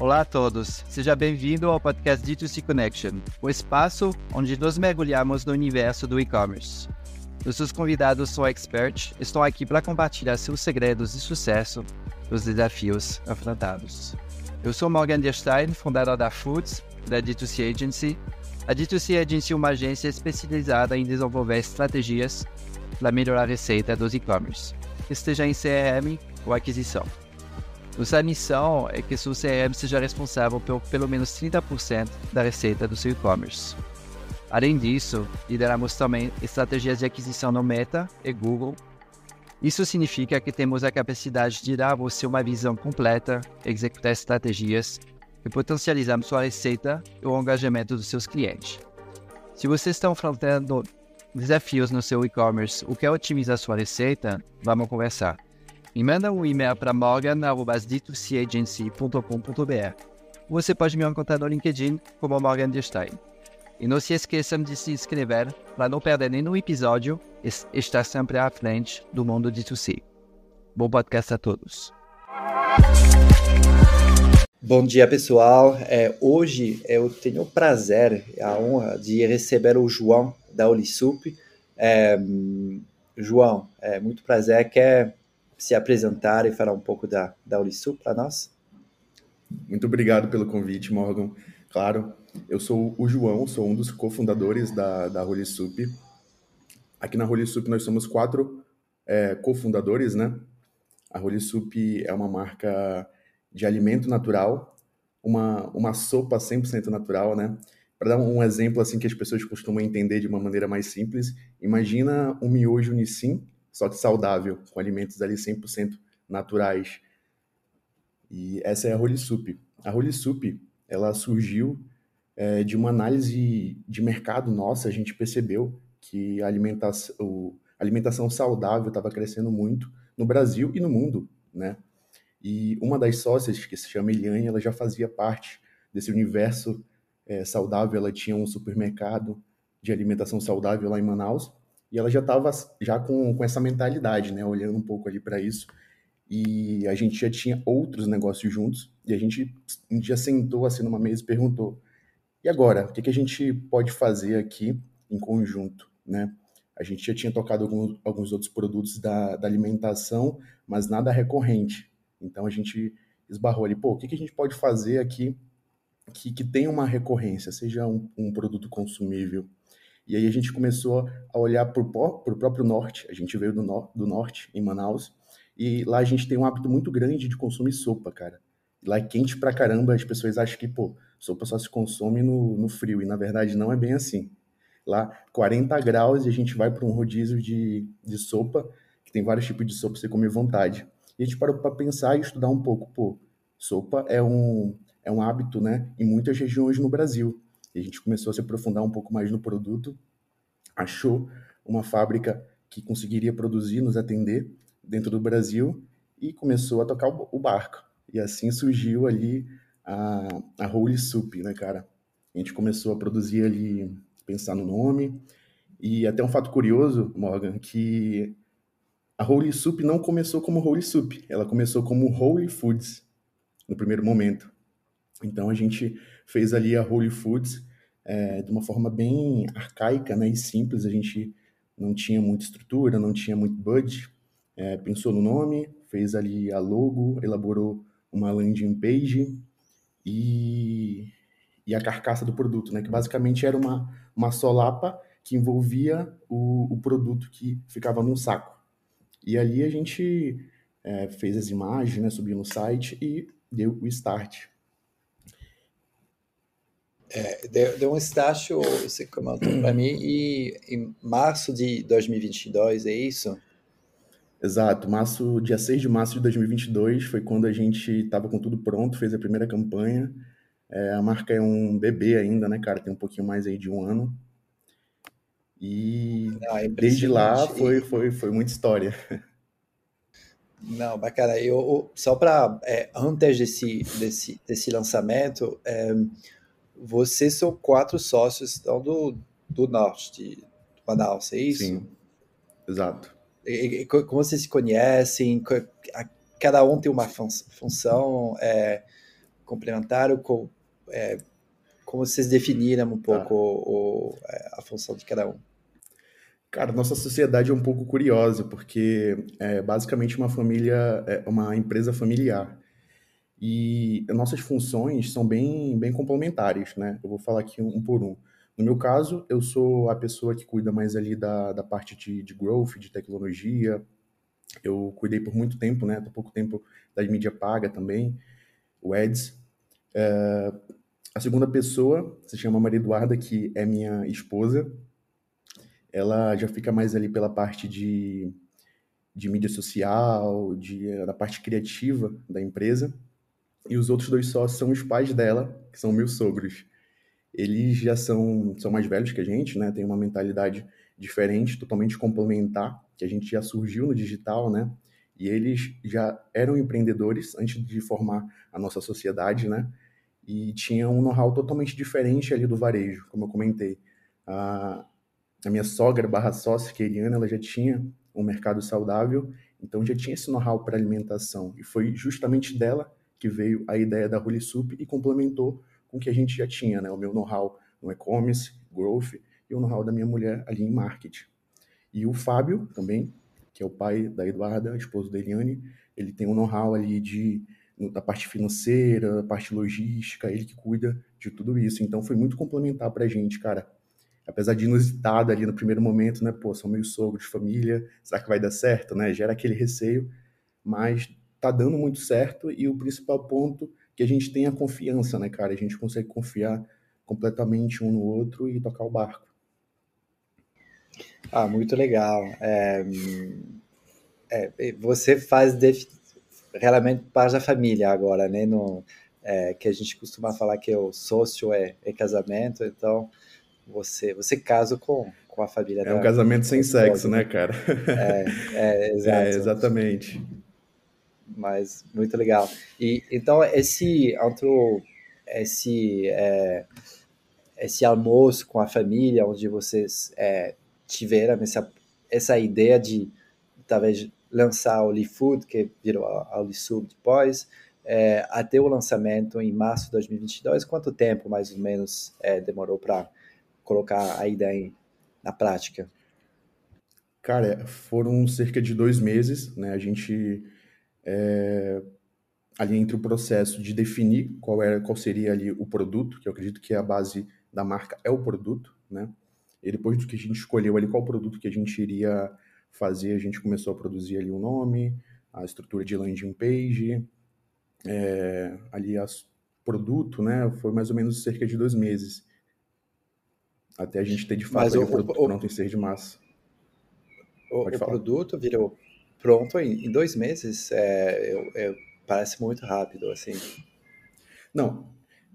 Olá a todos, seja bem-vindo ao podcast D2C Connection, o espaço onde nos mergulhamos no universo do e-commerce. Nossos convidados são experts, estão aqui para compartilhar seus segredos de sucesso os desafios afrontados. Eu sou Morgan Derstein, fundador da Foods, da D2C Agency. A D2C Agency é uma agência especializada em desenvolver estratégias para melhorar a receita dos e-commerce, esteja em CRM ou aquisição. Nossa missão é que seu CRM seja responsável por pelo menos 30% da receita do seu e-commerce. Além disso, lideramos também estratégias de aquisição no Meta e Google. Isso significa que temos a capacidade de dar a você uma visão completa, executar estratégias e potencializar sua receita e o engajamento dos seus clientes. Se você está enfrentando desafios no seu e-commerce ou quer otimizar sua receita, vamos conversar me manda um e-mail para morgan.d2cagency.com.br. Você pode me encontrar no LinkedIn como Morgan Destein. E não se esqueçam de se inscrever para não perder nenhum episódio e estar sempre à frente do mundo D2C. Bom podcast a todos. Bom dia, pessoal. É, hoje eu tenho o prazer e a honra de receber o João da Olisup. É, João, é muito prazer. Quer se apresentar e falar um pouco da, da Ulisul para nós? Muito obrigado pelo convite, Morgan. Claro, eu sou o João, sou um dos cofundadores da, da Rolisup. Aqui na Rolisup nós somos quatro é, cofundadores, né? A Rolisup é uma marca de alimento natural, uma, uma sopa 100% natural, né? Para dar um exemplo assim que as pessoas costumam entender de uma maneira mais simples, imagina um miojo Nissin só que saudável, com alimentos ali 100% naturais. E essa é a Rolisup. A Rolisup, ela surgiu é, de uma análise de mercado nossa, a gente percebeu que a alimentação, a alimentação saudável estava crescendo muito no Brasil e no mundo, né? E uma das sócias, que se chama Eliane, ela já fazia parte desse universo é, saudável, ela tinha um supermercado de alimentação saudável lá em Manaus, e ela já estava já com, com essa mentalidade, né? Olhando um pouco ali para isso. E a gente já tinha outros negócios juntos. E a gente um dia sentou assim numa mesa e perguntou: e agora? O que, que a gente pode fazer aqui em conjunto, né? A gente já tinha tocado alguns, alguns outros produtos da, da alimentação, mas nada recorrente. Então a gente esbarrou ali, pô, o que, que a gente pode fazer aqui que, que tenha uma recorrência, seja um, um produto consumível, e aí a gente começou a olhar para o próprio norte. A gente veio do, no, do norte, em Manaus, e lá a gente tem um hábito muito grande de consumir sopa, cara. Lá é quente pra caramba, as pessoas acham que, pô, sopa só se consome no, no frio, e na verdade não é bem assim. Lá, 40 graus e a gente vai para um rodízio de, de sopa, que tem vários tipos de sopa você comer vontade. E a gente parou para pensar e estudar um pouco, pô, sopa é um, é um hábito, né, em muitas regiões no Brasil. A gente começou a se aprofundar um pouco mais no produto, achou uma fábrica que conseguiria produzir, nos atender dentro do Brasil e começou a tocar o barco. E assim surgiu ali a, a Holy Soup, né, cara? A gente começou a produzir ali, pensar no nome. E até um fato curioso, Morgan, que a Holy Soup não começou como Holy Soup, ela começou como Holy Foods no primeiro momento. Então a gente fez ali a Holy Foods é, de uma forma bem arcaica né, e simples. A gente não tinha muita estrutura, não tinha muito budget. É, pensou no nome, fez ali a logo, elaborou uma landing page e, e a carcaça do produto, né, que basicamente era uma, uma solapa que envolvia o, o produto que ficava num saco. E ali a gente é, fez as imagens, né, subiu no site e deu o start. É, deu, deu, um estágio, você comentou para mim, e em março de 2022, é isso? Exato, março, dia 6 de março de 2022 foi quando a gente estava com tudo pronto, fez a primeira campanha. É, a marca é um bebê ainda, né, cara? Tem um pouquinho mais aí de um ano. E Não, é desde lá foi, foi, foi muita história. Não, bacana. Eu, só para, é, antes desse, desse, desse lançamento, é, vocês são quatro sócios então, do, do norte de Manaus, é isso? Sim, exato. E, e, como vocês se conhecem? Cada um tem uma função. É, complementaram? Com, é, como vocês definiram um pouco tá. o, o, é, a função de cada um? Cara, nossa sociedade é um pouco curiosa, porque é basicamente uma família, é uma empresa familiar. E nossas funções são bem, bem complementares, né? Eu vou falar aqui um, por um. No meu caso, eu sou a pessoa que cuida mais ali da, da parte de, de growth, de tecnologia. Eu cuidei por muito tempo, né? Há pouco tempo da mídia paga também, o Eds. É, a segunda pessoa se chama Maria Eduarda, que é minha esposa. Ela já fica mais ali pela parte de, de mídia social, de, da parte criativa da empresa. E os outros dois sócios são os pais dela, que são meus sogros. Eles já são, são mais velhos que a gente, né? Tem uma mentalidade diferente, totalmente complementar, que a gente já surgiu no digital, né? E eles já eram empreendedores antes de formar a nossa sociedade, né? E tinham um know-how totalmente diferente ali do varejo, como eu comentei. A, a minha sogra barra sócia, que é Eliana, ela já tinha um mercado saudável, então já tinha esse know-how para alimentação. E foi justamente dela que veio a ideia da Sup e complementou com o que a gente já tinha, né? O meu know-how no e-commerce, growth e o know-how da minha mulher ali em marketing. E o Fábio também, que é o pai da Eduarda, esposo da Eliane, ele tem um know-how ali de da parte financeira, parte logística, ele que cuida de tudo isso. Então foi muito complementar para a gente, cara. Apesar de inusitado ali no primeiro momento, né? Pô, são meio sogro de família, será que vai dar certo, né? Gera aquele receio, mas tá dando muito certo e o principal ponto que a gente tem a confiança, né, cara? A gente consegue confiar completamente um no outro e tocar o barco. Ah, muito legal. É, é, você faz realmente parte da família agora, né? No, é, que a gente costuma falar que o sócio é, é casamento, então você você casa com, com a família. É um casamento sem sexo, né, cara? É, é. É, exatamente mas muito legal. E então esse outro esse é, esse almoço com a família, onde vocês é, tiveram essa essa ideia de talvez lançar o LeFood, que virou a LeSub depois, é, até o lançamento em março de 2022, quanto tempo mais ou menos é, demorou para colocar a ideia em, na prática? Cara, foram cerca de dois meses, né? A gente é, ali entre o processo de definir qual, era, qual seria ali o produto, que eu acredito que é a base da marca é o produto, né? E depois do que a gente escolheu ali qual produto que a gente iria fazer, a gente começou a produzir ali o nome, a estrutura de landing page, é, ali as produto, né? Foi mais ou menos cerca de dois meses até a gente ter de fato o, o, produto o, pronto em ser de massa. O, o produto virou pronto em, em dois meses, é, eu, eu, parece muito rápido, assim. Não,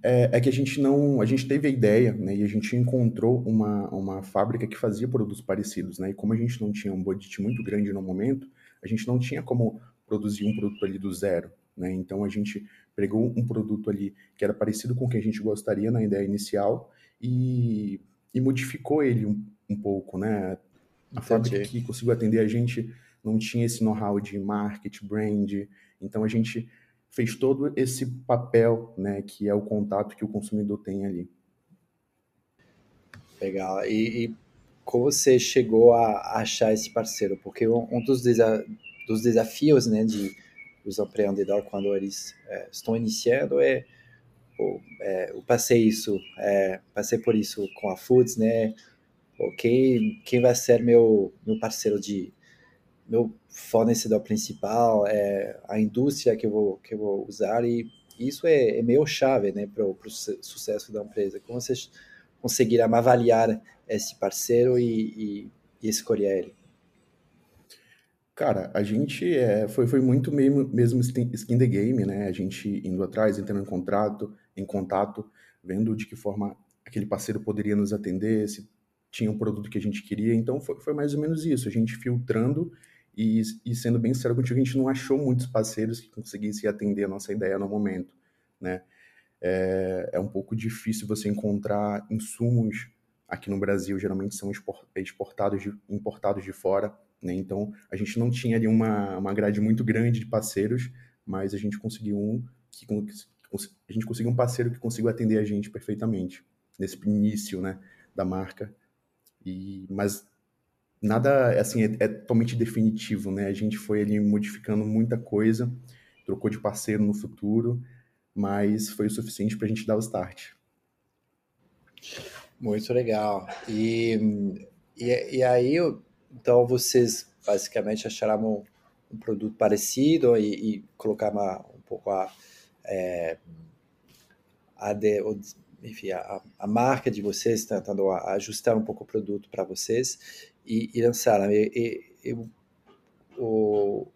é, é, que a gente não, a gente teve a ideia, né, e a gente encontrou uma, uma fábrica que fazia produtos parecidos, né, e como a gente não tinha um budget muito grande no momento, a gente não tinha como produzir um produto ali do zero, né, então a gente pegou um produto ali que era parecido com o que a gente gostaria na ideia inicial e, e modificou ele um, um pouco, né, a Entendi. fábrica que conseguiu atender a gente não tinha esse know-how de marketing, brand. Então a gente fez todo esse papel, né, que é o contato que o consumidor tem ali. Legal. E, e como você chegou a achar esse parceiro? Porque um, dos, desa dos desafios, né, de os empreendedores quando eles é, estão iniciando é, pô, é, eu passei isso, é, passei por isso com a Foods, né? Pô, quem, quem vai ser meu meu parceiro de meu fornecedor principal, é a indústria que eu vou, que eu vou usar e isso é, é meio chave né, para o sucesso da empresa. Como vocês conseguiram avaliar esse parceiro e, e, e escolher ele? Cara, a gente é, foi, foi muito mesmo, mesmo skin the game, né? A gente indo atrás, entrando em contrato, em contato, vendo de que forma aquele parceiro poderia nos atender, se tinha um produto que a gente queria. Então foi, foi mais ou menos isso, a gente filtrando e, e sendo bem sincero contigo, a gente não achou muitos parceiros que conseguissem atender a nossa ideia no momento, né? É, é um pouco difícil você encontrar insumos aqui no Brasil, geralmente são exportados de, importados de fora, né? Então, a gente não tinha ali uma, uma grade muito grande de parceiros, mas a gente conseguiu um que, a gente conseguiu um parceiro que conseguiu atender a gente perfeitamente nesse início, né, da marca. E mas nada assim é, é totalmente definitivo, né? A gente foi ali modificando muita coisa, trocou de parceiro no futuro, mas foi o suficiente para a gente dar o start. Muito legal. E, e, e aí, então vocês basicamente acharam um, um produto parecido e, e um pouco a, é, a, de, enfim, a, a, marca de vocês, tentando ajustar um pouco o produto para vocês e, e lançaram. E, e, e, o,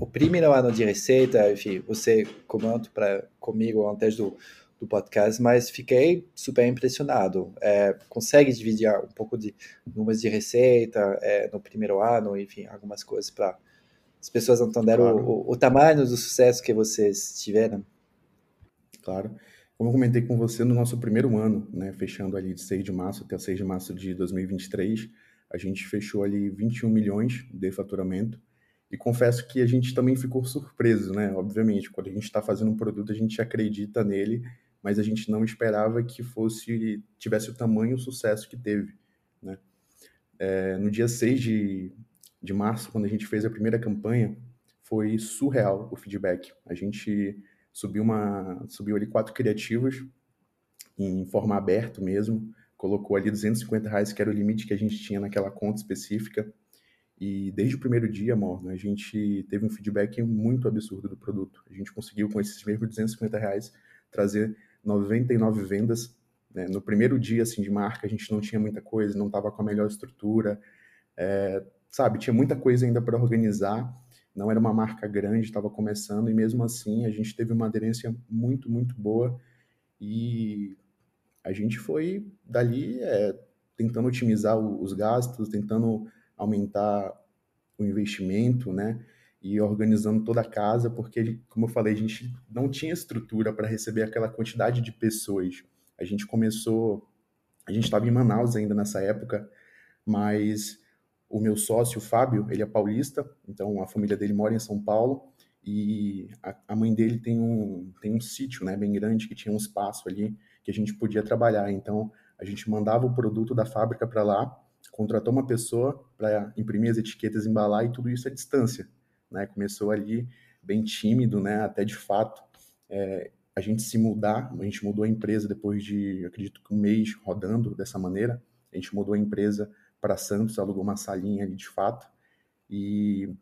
o primeiro ano de receita, enfim, você comentou para comigo antes do, do podcast, mas fiquei super impressionado. É, consegue dividir um pouco de números de receita é, no primeiro ano, enfim, algumas coisas para as pessoas entenderem claro. o, o, tamanho do sucesso que vocês tiveram. Claro. Como eu comentei com você no nosso primeiro ano, né, fechando ali de 6 de março até 6 de março de 2023, a gente fechou ali 21 milhões de faturamento. E confesso que a gente também ficou surpreso, né? Obviamente, quando a gente está fazendo um produto, a gente acredita nele, mas a gente não esperava que fosse tivesse o tamanho o sucesso que teve, né? É, no dia 6 de, de março, quando a gente fez a primeira campanha, foi surreal o feedback. A gente subiu uma subiu ali quatro criativas em forma aberta mesmo, colocou ali 250 reais, que era o limite que a gente tinha naquela conta específica. E desde o primeiro dia, Morgan, a gente teve um feedback muito absurdo do produto. A gente conseguiu, com esses mesmos 250 reais, trazer 99 vendas. Né? No primeiro dia assim, de marca, a gente não tinha muita coisa, não estava com a melhor estrutura. É, sabe, tinha muita coisa ainda para organizar. Não era uma marca grande, estava começando, e mesmo assim a gente teve uma aderência muito, muito boa. E a gente foi dali é, tentando otimizar os gastos, tentando aumentar o investimento, né? E organizando toda a casa, porque, como eu falei, a gente não tinha estrutura para receber aquela quantidade de pessoas. A gente começou, a gente estava em Manaus ainda nessa época, mas o meu sócio, o Fábio, ele é paulista, então a família dele mora em São Paulo e a, a mãe dele tem um, tem um sítio, né, bem grande, que tinha um espaço ali que a gente podia trabalhar. Então, a gente mandava o produto da fábrica para lá, contratou uma pessoa para imprimir as etiquetas, embalar e tudo isso à distância. Né? Começou ali bem tímido, né? até de fato é, a gente se mudar. A gente mudou a empresa depois de, acredito que um mês rodando dessa maneira. A gente mudou a empresa para Santos, alugou uma salinha ali de fato. E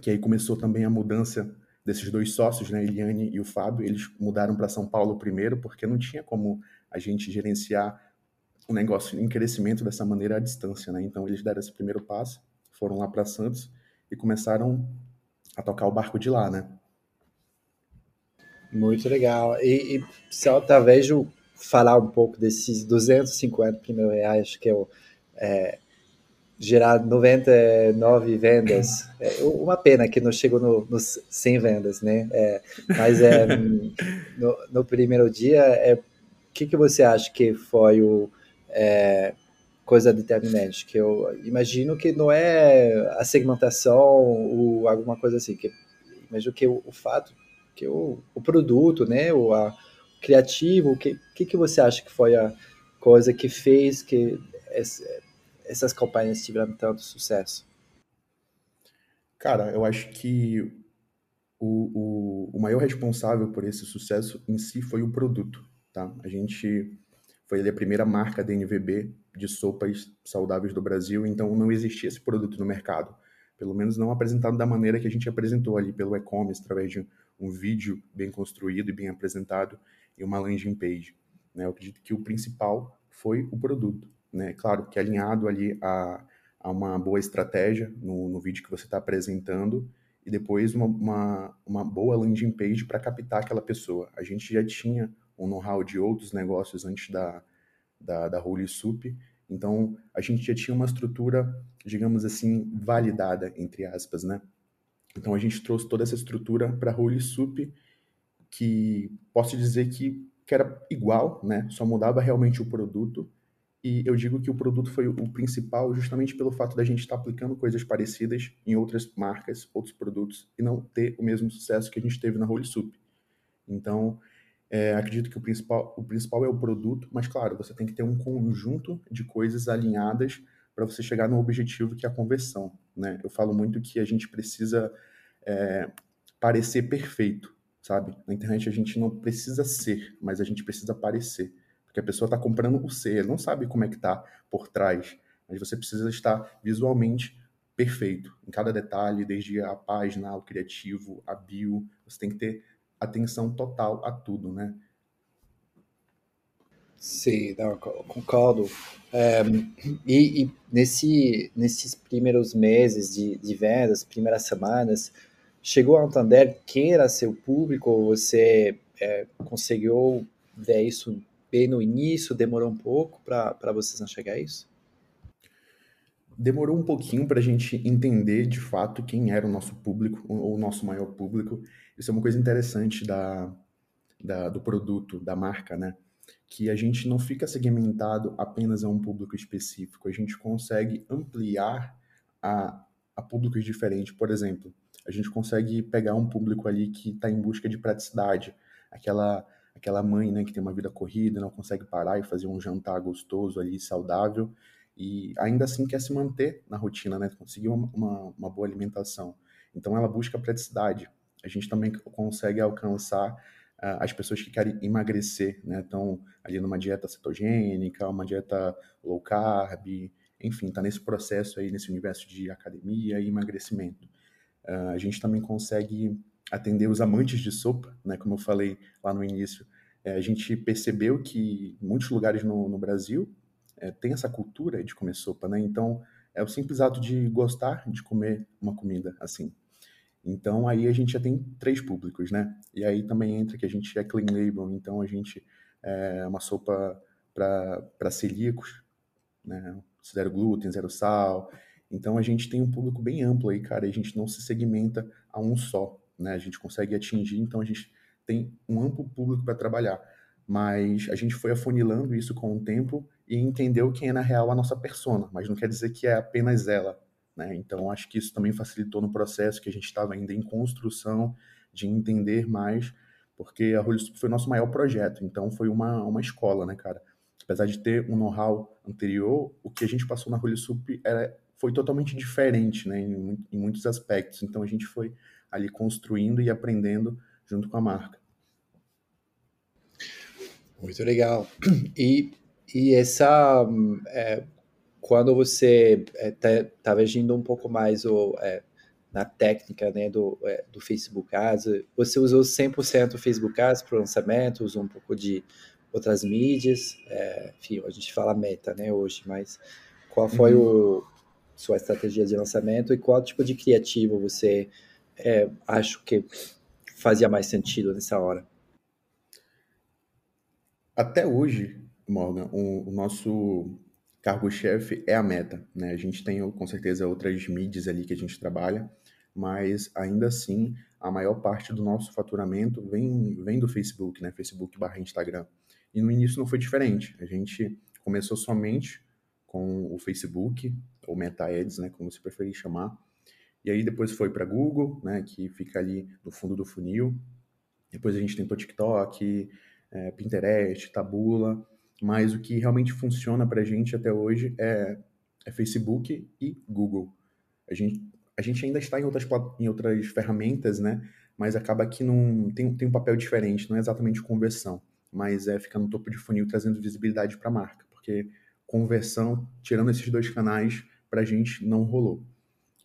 que aí começou também a mudança desses dois sócios, né, Eliane e o Fábio, eles mudaram para São Paulo primeiro, porque não tinha como a gente gerenciar um negócio em crescimento dessa maneira à distância, né? Então eles deram esse primeiro passo, foram lá para Santos e começaram a tocar o barco de lá, né? Muito legal. E, e só talvez falar um pouco desses 250 primeiros reais que eu é, gerar 99 vendas. É uma pena que não chegou no, nos 100 vendas, né? É, mas é, no, no, primeiro dia, é, o que, que você acha que foi o é, coisa determinante? Que eu imagino que não é a segmentação ou alguma coisa assim. Que imagino que o, o fato que o, o produto, né? O, a, criativo, o que, que que você acha que foi a coisa que fez que esse, essas campanhas tiveram tanto sucesso? Cara, eu acho que o, o, o maior responsável por esse sucesso em si foi o produto, tá? A gente foi a primeira marca da NVB de sopas saudáveis do Brasil, então não existia esse produto no mercado. Pelo menos não apresentado da maneira que a gente apresentou ali pelo e-commerce, através de um vídeo bem construído e bem apresentado e uma landing page. Né? Eu acredito que o principal foi o produto né? Claro que alinhado ali a, a uma boa estratégia no, no vídeo que você está apresentando e depois uma, uma, uma boa landing page para captar aquela pessoa. A gente já tinha um know-how de outros negócios antes da, da, da Holy Soup, então a gente já tinha uma estrutura, digamos assim, validada, entre aspas, né? Então a gente trouxe toda essa estrutura para a Holy Soup, que posso dizer que, que era igual, né? Só mudava realmente o produto e eu digo que o produto foi o principal justamente pelo fato da gente estar aplicando coisas parecidas em outras marcas, outros produtos, e não ter o mesmo sucesso que a gente teve na Holy Soup. Então, É, acredito que o principal, o principal é o produto, mas claro, você tem que ter um conjunto de coisas alinhadas para você chegar no objetivo que é a conversão. Né? Eu falo muito que a gente precisa é, parecer perfeito, sabe? Na internet a gente não precisa ser, mas a gente precisa parecer. Porque a pessoa está comprando o ser, não sabe como é que está por trás. Mas você precisa estar visualmente perfeito em cada detalhe, desde a página, o criativo, a bio. Você tem que ter atenção total a tudo, né? Sim, não, concordo. É, e, e nesse, nesses primeiros meses de, de vendas, primeiras semanas, chegou a entender quem era seu público? Você é, conseguiu ver isso bem no início? Demorou um pouco para vocês enxergar isso? Demorou um pouquinho para a gente entender de fato quem era o nosso público, ou o nosso maior público. Isso é uma coisa interessante da, da, do produto, da marca, né? Que a gente não fica segmentado apenas a um público específico, a gente consegue ampliar a, a públicos diferentes. Por exemplo, a gente consegue pegar um público ali que está em busca de praticidade, aquela aquela mãe né, que tem uma vida corrida, não consegue parar e fazer um jantar gostoso ali, saudável, e ainda assim quer se manter na rotina, né, conseguir uma, uma, uma boa alimentação. Então ela busca praticidade a gente também consegue alcançar uh, as pessoas que querem emagrecer, né? Estão ali numa dieta cetogênica, uma dieta low carb, enfim, está nesse processo aí, nesse universo de academia e emagrecimento. Uh, a gente também consegue atender os amantes de sopa, né? Como eu falei lá no início, é, a gente percebeu que muitos lugares no, no Brasil é, tem essa cultura de comer sopa, né? Então, é o simples ato de gostar de comer uma comida assim. Então aí a gente já tem três públicos, né? E aí também entra que a gente é clean label, então a gente é uma sopa para celíacos, né? Zero glúten, zero sal. Então a gente tem um público bem amplo aí, cara, a gente não se segmenta a um só, né? A gente consegue atingir, então a gente tem um amplo público para trabalhar. Mas a gente foi afunilando isso com o tempo e entendeu quem é na real a nossa persona, mas não quer dizer que é apenas ela, né? Então, acho que isso também facilitou no processo que a gente estava ainda em construção de entender mais, porque a Rolho foi o nosso maior projeto, então foi uma, uma escola, né, cara? Apesar de ter um know-how anterior, o que a gente passou na Rolho era, foi totalmente diferente, né, em, em muitos aspectos. Então, a gente foi ali construindo e aprendendo junto com a marca. Muito legal. E, e essa é, quando você está é, tá agindo um pouco mais o, é, na técnica né, do, é, do Facebook Ads, você usou 100% o Facebook Ads para o lançamento, usou um pouco de outras mídias, é, enfim, a gente fala meta né, hoje, mas qual foi uhum. o, sua estratégia de lançamento e qual tipo de criativo você é, acha que fazia mais sentido nessa hora? Até hoje, Morgan, o, o nosso cargo-chefe é a meta, né? A gente tem com certeza outras mídias ali que a gente trabalha, mas ainda assim a maior parte do nosso faturamento vem, vem do Facebook, né? Facebook barra Instagram. E no início não foi diferente. A gente começou somente com o Facebook, ou Meta Ads, né? Como você preferir chamar. E aí depois foi para Google, né? Que fica ali no fundo do funil. Depois a gente tentou TikTok, é, Pinterest, Tabula mas o que realmente funciona para a gente até hoje é, é, Facebook e Google. A gente, a gente ainda está em outras, em outras ferramentas, né? Mas acaba que não tem, tem um papel diferente, não é exatamente conversão, mas é ficar no topo de funil trazendo visibilidade para a marca, porque conversão, tirando esses dois canais, para a gente não rolou.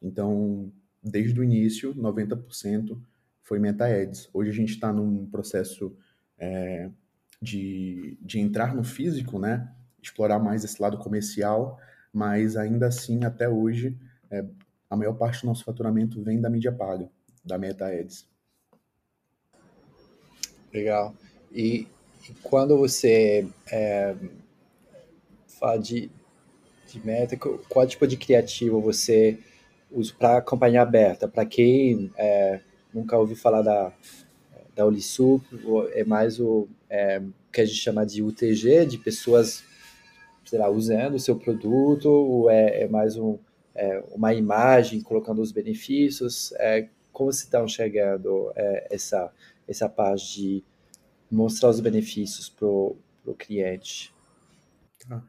Então, desde o início, 90% foi Meta Ads. Hoje a gente está num processo é, de, de entrar no físico, né? Explorar mais esse lado comercial, mas ainda assim, até hoje, é, a maior parte do nosso faturamento vem da mídia paga, da Meta Ads. Legal. E, e quando você é, fala de, de meta, qual tipo de criativo você usa para campanha aberta? Para quem é, nunca ouviu falar da, da Ulisup, é mais o é, que a gente chama de UTG, de pessoas, sei lá, usando o seu produto, é, é mais um, é, uma imagem colocando os benefícios? É, como você está enxergando é, essa, essa parte de mostrar os benefícios para o cliente. Tá.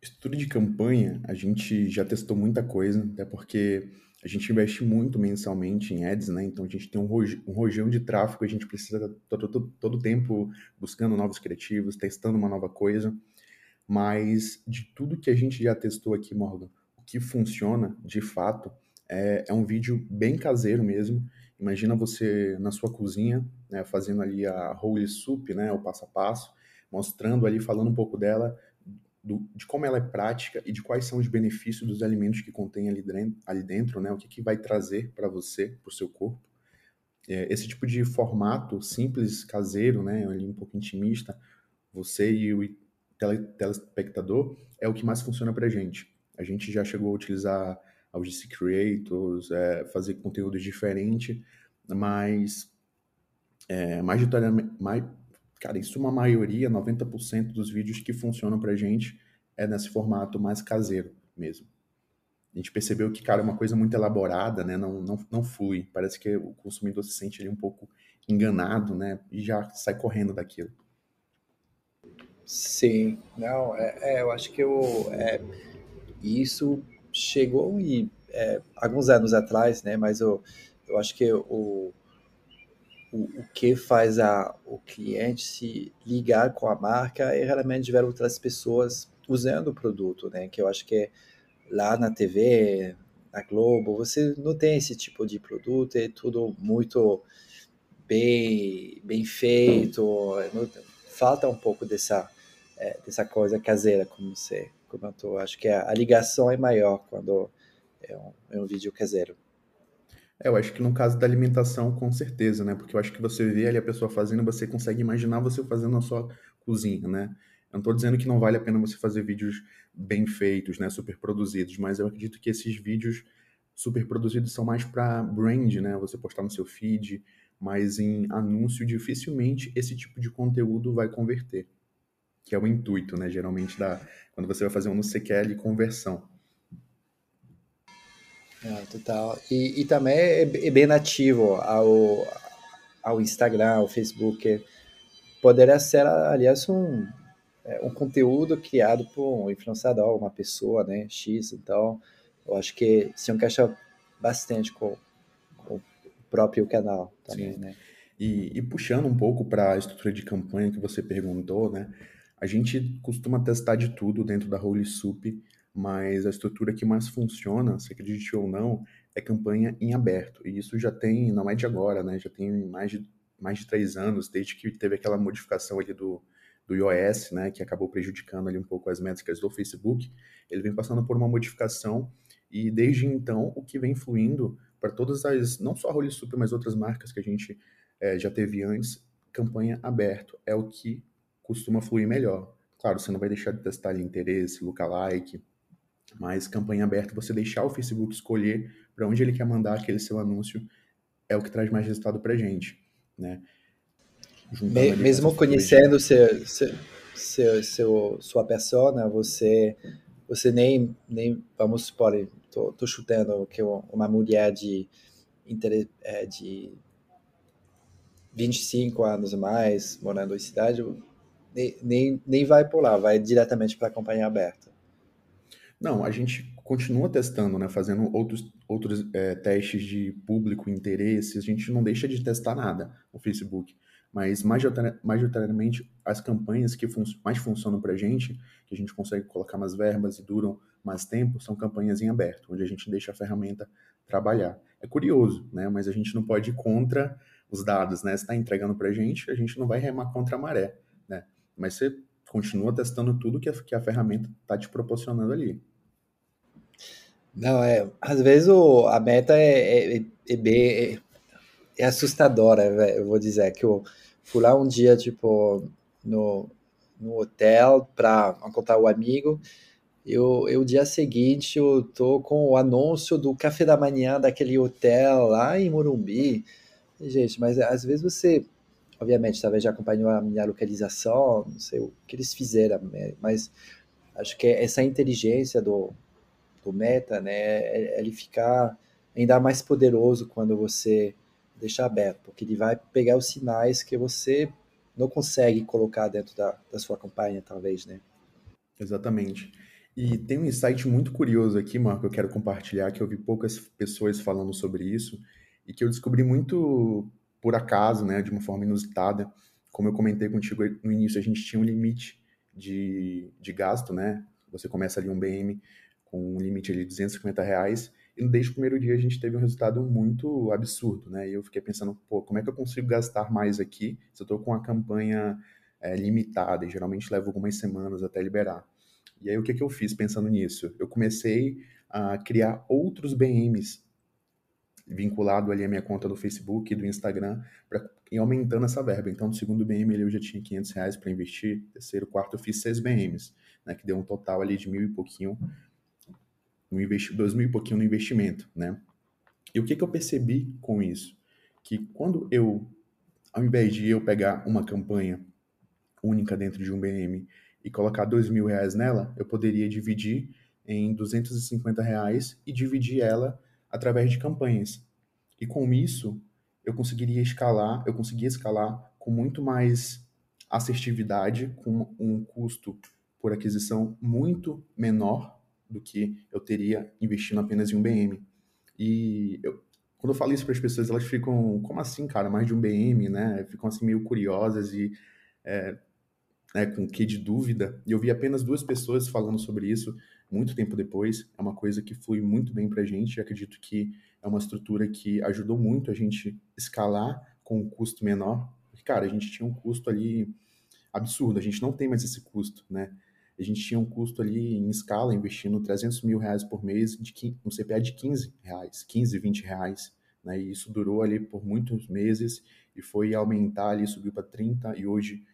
Estudo de campanha, a gente já testou muita coisa, até porque a gente investe muito mensalmente em ads, né? Então a gente tem um, roj um rojão de tráfego, a gente precisa todo, todo, todo tempo buscando novos criativos, testando uma nova coisa. Mas de tudo que a gente já testou aqui, Morgan, o que funciona de fato é, é um vídeo bem caseiro mesmo. Imagina você na sua cozinha, né, fazendo ali a holy soup, né, o passo a passo, mostrando ali, falando um pouco dela, do, de como ela é prática e de quais são os benefícios dos alimentos que contém ali, ali dentro, né? O que, que vai trazer para você, para o seu corpo. É, esse tipo de formato simples, caseiro, né? Ali um pouco intimista, você e o tele, telespectador, é o que mais funciona para a gente. A gente já chegou a utilizar a UGC Creators, é, fazer conteúdo diferente, mas é, majoritariamente, cara, isso uma maioria, 90% dos vídeos que funcionam pra gente é nesse formato mais caseiro mesmo. A gente percebeu que, cara, é uma coisa muito elaborada, né? Não, não, não flui. Parece que o consumidor se sente ali um pouco enganado, né? E já sai correndo daquilo. Sim, não, é, é eu acho que eu, é, isso chegou e é, alguns anos atrás, né? Mas eu, eu acho que o, o, o que faz a, o cliente se ligar com a marca é realmente ver outras pessoas usando o produto, né? Que eu acho que é lá na TV, na Globo, você não tem esse tipo de produto, é tudo muito bem, bem feito, falta um pouco dessa, é, dessa coisa caseira, como você comentou. Acho que a, a ligação é maior quando é um, é um vídeo caseiro. É, eu acho que no caso da alimentação, com certeza, né? Porque eu acho que você vê ali a pessoa fazendo, você consegue imaginar você fazendo na sua cozinha, né? Eu não estou dizendo que não vale a pena você fazer vídeos bem feitos, né? Super produzidos, mas eu acredito que esses vídeos super produzidos são mais para brand, né? Você postar no seu feed, mas em anúncio dificilmente esse tipo de conteúdo vai converter, que é o intuito, né? Geralmente da quando você vai fazer um quer ali conversão. É, total. E, e também é, é, bem nativo ao, ao Instagram, ao Facebook. Poderia ser, aliás, um, é, um conteúdo criado por um influenciador, uma pessoa, né, X. Então, eu acho que se encaixa bastante com, com o próprio canal também, Sim. né? E, e, puxando um pouco para a estrutura de campanha que você perguntou, né? A gente costuma testar de tudo dentro da Holy Soup mas a estrutura que mais funciona, se acredite ou não, é campanha em aberto. E isso já tem, não é de agora, né? Já tem mais de, mais de três anos, desde que teve aquela modificação ali do, do iOS, né? Que acabou prejudicando ali um pouco as métricas do Facebook. Ele vem passando por uma modificação e desde então o que vem fluindo para todas as, não só a Holy Super, mas outras marcas que a gente é, já teve antes, campanha aberto é o que costuma fluir melhor. Claro, você não vai deixar de testar ali interesse, lookalike, mas campanha aberta, você deixar o Facebook escolher para onde ele quer mandar aquele seu anúncio, é o que traz mais resultado para gente, né? Me, mesmo conhecendo seu, seu, seu, seu, sua persona, você, você nem, nem vamos supor, tô, tô chutando que uma mulher de, é, de 25 anos ou mais, morando em cidade, nem, nem, nem vai por lá, vai diretamente para a campanha aberta. Não, a gente continua testando, né? Fazendo outros, outros é, testes de público, interesse. A gente não deixa de testar nada no Facebook. Mas majoritariamente as campanhas que fun mais funcionam para a gente, que a gente consegue colocar mais verbas e duram mais tempo, são campanhas em aberto, onde a gente deixa a ferramenta trabalhar. É curioso, né? Mas a gente não pode ir contra os dados, né? Se está entregando para a gente, a gente não vai remar contra a maré, né? Mas você continua testando tudo que a, que a ferramenta está te proporcionando ali. Não, é. Às vezes o, a meta é, é, é bem. É, é assustadora, eu vou dizer. Que eu fui lá um dia, tipo, no, no hotel para encontrar o amigo. Eu, eu, dia seguinte, eu tô com o anúncio do café da manhã daquele hotel lá em Morumbi. Gente, mas às vezes você obviamente, talvez já acompanhou a minha localização, não sei o que eles fizeram, né, mas acho que essa inteligência do, do meta, né, é, ele ficar ainda mais poderoso quando você deixar aberto, porque ele vai pegar os sinais que você não consegue colocar dentro da, da sua campanha, talvez, né? Exatamente. E tem um insight muito curioso aqui, Marco, que eu quero compartilhar, que eu vi poucas pessoas falando sobre isso, e que eu descobri muito por acaso, né, de uma forma inusitada. Como eu comentei contigo no início, a gente tinha um limite de, de gasto, né? Você começa ali um BM com um limite de 250 reais, e desde o primeiro dia a gente teve um resultado muito absurdo, né? E eu fiquei pensando, pô, como é que eu consigo gastar mais aqui se eu estou com a campanha é, limitada e geralmente leva algumas semanas até liberar? E aí o que, que eu fiz pensando nisso? Eu comecei a criar outros BMs vinculado ali à minha conta do Facebook e do Instagram para ir aumentando essa verba. Então, no segundo BM eu já tinha 500 reais para investir, terceiro, quarto eu fiz seis BMs, né, que deu um total ali de mil e pouquinho no investi dois mil e pouquinho no investimento, né? E o que, que eu percebi com isso? Que quando eu, ao invés de eu pegar uma campanha única dentro de um BM e colocar dois mil reais nela, eu poderia dividir em 250 reais e dividir ela através de campanhas. E com isso, eu conseguiria escalar, eu conseguia escalar com muito mais assertividade, com um custo por aquisição muito menor do que eu teria investindo apenas em um BM. E eu, quando eu falo isso para as pessoas, elas ficam, como assim, cara, mais de um BM, né? Ficam assim meio curiosas e é, né, com que de dúvida. E eu vi apenas duas pessoas falando sobre isso muito tempo depois. É uma coisa que flui muito bem para a gente. Eu acredito que é uma estrutura que ajudou muito a gente escalar com um custo menor. Porque, cara, a gente tinha um custo ali absurdo. A gente não tem mais esse custo, né? a gente tinha um custo ali em escala, investindo 300 mil reais por mês de um CPA de 15 reais, 15, 20 reais. Né? E isso durou ali por muitos meses e foi aumentar ali, subiu para 30 e hoje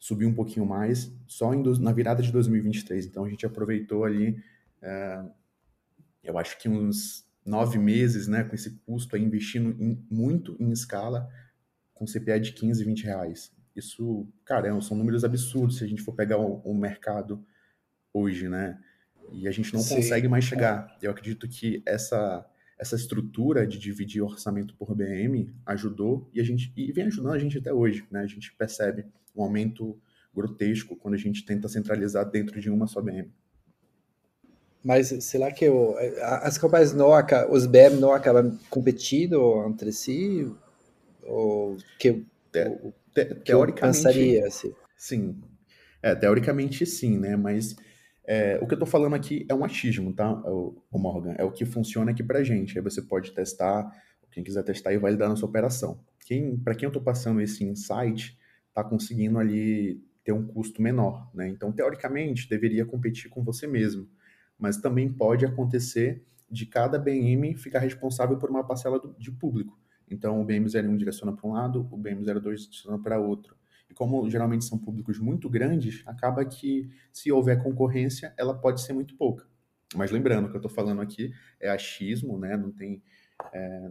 subiu um pouquinho mais, só em, na virada de 2023. Então a gente aproveitou ali, é, eu acho que uns nove meses, né, com esse custo aí, investindo em, muito em escala, com CPA de 15, 20 reais. Isso, caramba, são números absurdos se a gente for pegar o, o mercado hoje, né? E a gente não Sim. consegue mais chegar. Eu acredito que essa essa estrutura de dividir orçamento por BM ajudou e a gente e vem ajudando a gente até hoje, né? A gente percebe um aumento grotesco quando a gente tenta centralizar dentro de uma só BM. Mas será que o, as companhias não os BM não acabam competindo entre si ou que o, te, teoricamente. Pensaria, assim. Sim. É, teoricamente sim, né? Mas é, o que eu tô falando aqui é um achismo, tá, o, Morgan? É o que funciona aqui pra gente. Aí você pode testar, quem quiser testar e validar na sua operação. Quem, para quem eu tô passando esse insight, tá conseguindo ali ter um custo menor, né? Então, teoricamente, deveria competir com você mesmo. Mas também pode acontecer de cada BM ficar responsável por uma parcela do, de público. Então, o BM01 direciona para um lado, o BM02 direciona para outro. Como geralmente são públicos muito grandes, acaba que se houver concorrência, ela pode ser muito pouca. Mas lembrando, o que eu estou falando aqui é achismo, né? Não tem é,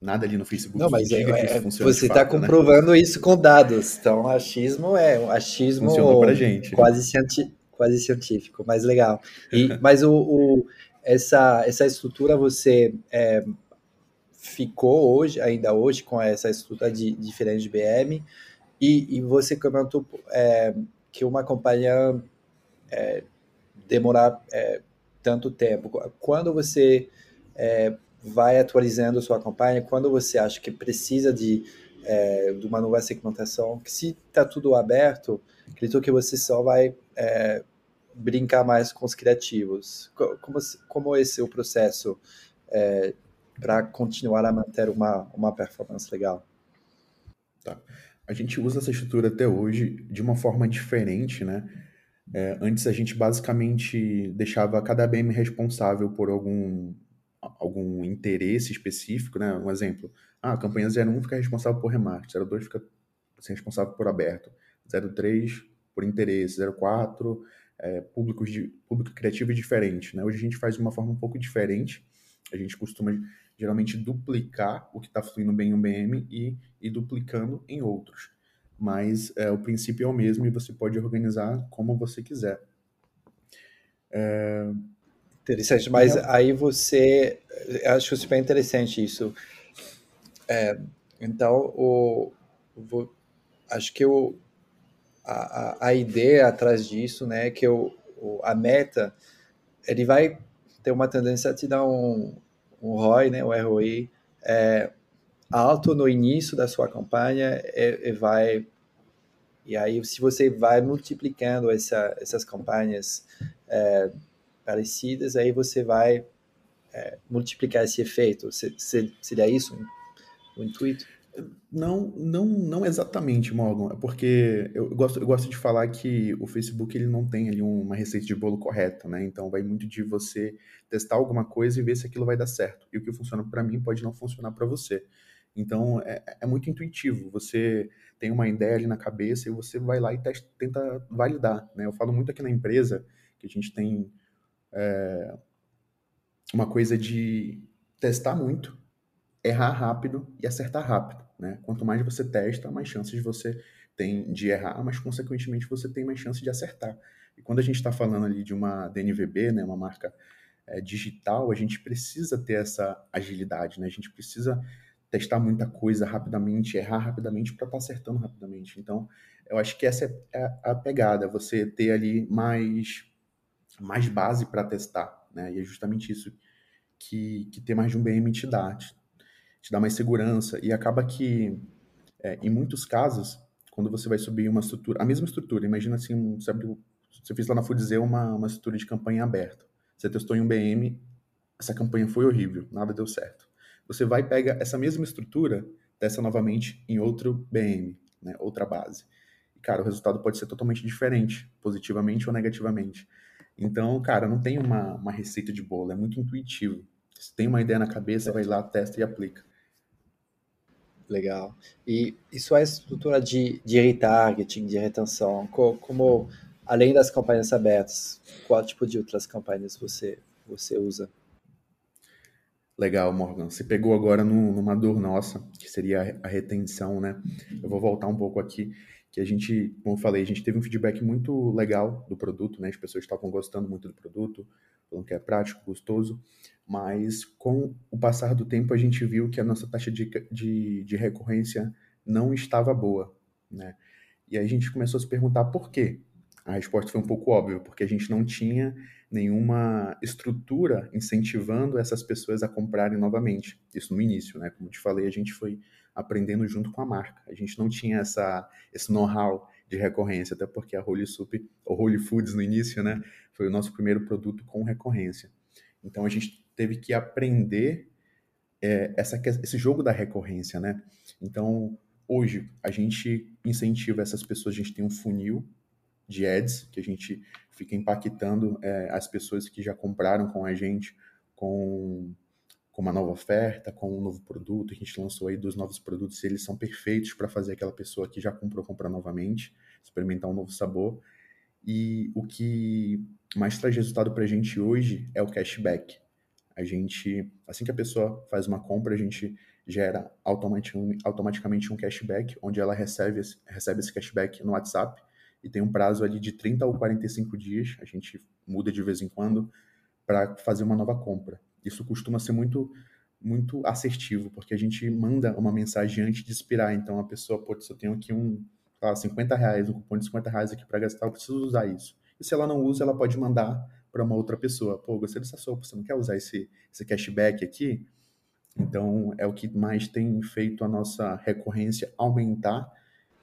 nada ali no Facebook não, mas é, é, Você está né? comprovando né? isso com dados. Então, achismo é um achismo gente. Quase, cienti quase científico, mas legal. E, mas o, o, essa, essa estrutura você é, ficou hoje, ainda hoje, com essa estrutura de, diferente de BM, e, e você comentou é, que uma companhia é, demorar é, tanto tempo. Quando você é, vai atualizando sua campanha, quando você acha que precisa de, é, de uma nova segmentação, que se está tudo aberto, acredito que você só vai é, brincar mais com os criativos. Como, como esse é o processo para continuar a manter uma, uma performance legal. Tá. A gente usa essa estrutura até hoje de uma forma diferente, né? É, antes a gente basicamente deixava cada BM responsável por algum, algum interesse específico, né? Um exemplo, ah, a campanha 01 fica responsável por remarketing, 02 fica responsável por aberto, 03 por interesse, 04 é, públicos de, público criativo diferente, né? Hoje a gente faz de uma forma um pouco diferente, a gente costuma geralmente duplicar o que está fluindo bem em um BM e ir duplicando em outros. Mas é, o princípio é o mesmo e você pode organizar como você quiser. É... Interessante, mas aí você. Acho super interessante isso. É, então, o, acho que o, a, a, ideia atrás disso, né, que o, a meta, ele vai ter uma tendência a te dar um, um ROI, né, o ROI, é, alto no início da sua campanha e, e, vai e aí se você vai multiplicando essa, essas campanhas é, parecidas aí você vai é, multiplicar esse efeito. Seria isso o intuito não, não, não exatamente, Morgan. É porque eu gosto, eu gosto de falar que o Facebook ele não tem ali uma receita de bolo correta, né? Então vai muito de você testar alguma coisa e ver se aquilo vai dar certo. E o que funciona para mim pode não funcionar para você. Então é, é, muito intuitivo. Você tem uma ideia ali na cabeça e você vai lá e testa, tenta validar, né? Eu falo muito aqui na empresa que a gente tem é, uma coisa de testar muito, errar rápido e acertar rápido. Né? Quanto mais você testa, mais chances você tem de errar, mas consequentemente você tem mais chances de acertar. E quando a gente está falando ali de uma DNVB, né, uma marca é, digital, a gente precisa ter essa agilidade, né? A gente precisa testar muita coisa rapidamente, errar rapidamente para estar tá acertando rapidamente. Então, eu acho que essa é a pegada, você ter ali mais mais base para testar, né? E é justamente isso que, que ter mais de um BM te dá te dá mais segurança e acaba que, é, em muitos casos, quando você vai subir uma estrutura, a mesma estrutura, imagina assim, abriu, você fez lá na Fudzeu uma, uma estrutura de campanha aberta, você testou em um BM, essa campanha foi horrível, nada deu certo. Você vai pega essa mesma estrutura, testa novamente em outro BM, né, outra base. E, cara, o resultado pode ser totalmente diferente, positivamente ou negativamente. Então, cara, não tem uma, uma receita de bolo, é muito intuitivo. Você tem uma ideia na cabeça, vai lá, testa e aplica. Legal. E, e sua estrutura de, de retargeting, de retenção, como, além das campanhas abertas, qual tipo de outras campanhas você, você usa? Legal, Morgan. Você pegou agora no, numa dor nossa, que seria a retenção, né? Eu vou voltar um pouco aqui, que a gente, como eu falei, a gente teve um feedback muito legal do produto, né? As pessoas estavam gostando muito do produto, falando que é prático, gostoso, mas com o passar do tempo a gente viu que a nossa taxa de, de, de recorrência não estava boa, né? E aí a gente começou a se perguntar por quê. A resposta foi um pouco óbvia, porque a gente não tinha nenhuma estrutura incentivando essas pessoas a comprarem novamente. Isso no início, né? Como te falei, a gente foi aprendendo junto com a marca. A gente não tinha essa, esse know-how de recorrência, até porque a Holy Soup, ou Holy Foods no início, né? Foi o nosso primeiro produto com recorrência. Então a gente teve que aprender é, essa, esse jogo da recorrência, né? Então, hoje, a gente incentiva essas pessoas, a gente tem um funil de ads, que a gente fica impactando é, as pessoas que já compraram com a gente, com, com uma nova oferta, com um novo produto. A gente lançou aí dois novos produtos e eles são perfeitos para fazer aquela pessoa que já comprou comprar novamente, experimentar um novo sabor. E o que mais traz resultado para a gente hoje é o cashback. A gente, assim que a pessoa faz uma compra, a gente gera automaticamente um cashback, onde ela recebe, recebe esse cashback no WhatsApp e tem um prazo ali de 30 ou 45 dias, a gente muda de vez em quando, para fazer uma nova compra. Isso costuma ser muito muito assertivo, porque a gente manda uma mensagem antes de expirar. Então a pessoa, se eu tenho aqui um, sei 50 reais, um cupom de 50 reais aqui para gastar, eu preciso usar isso. E se ela não usa, ela pode mandar para uma outra pessoa. Pô, gostei dessa sopa, você não quer usar esse, esse cashback aqui? Então, é o que mais tem feito a nossa recorrência aumentar,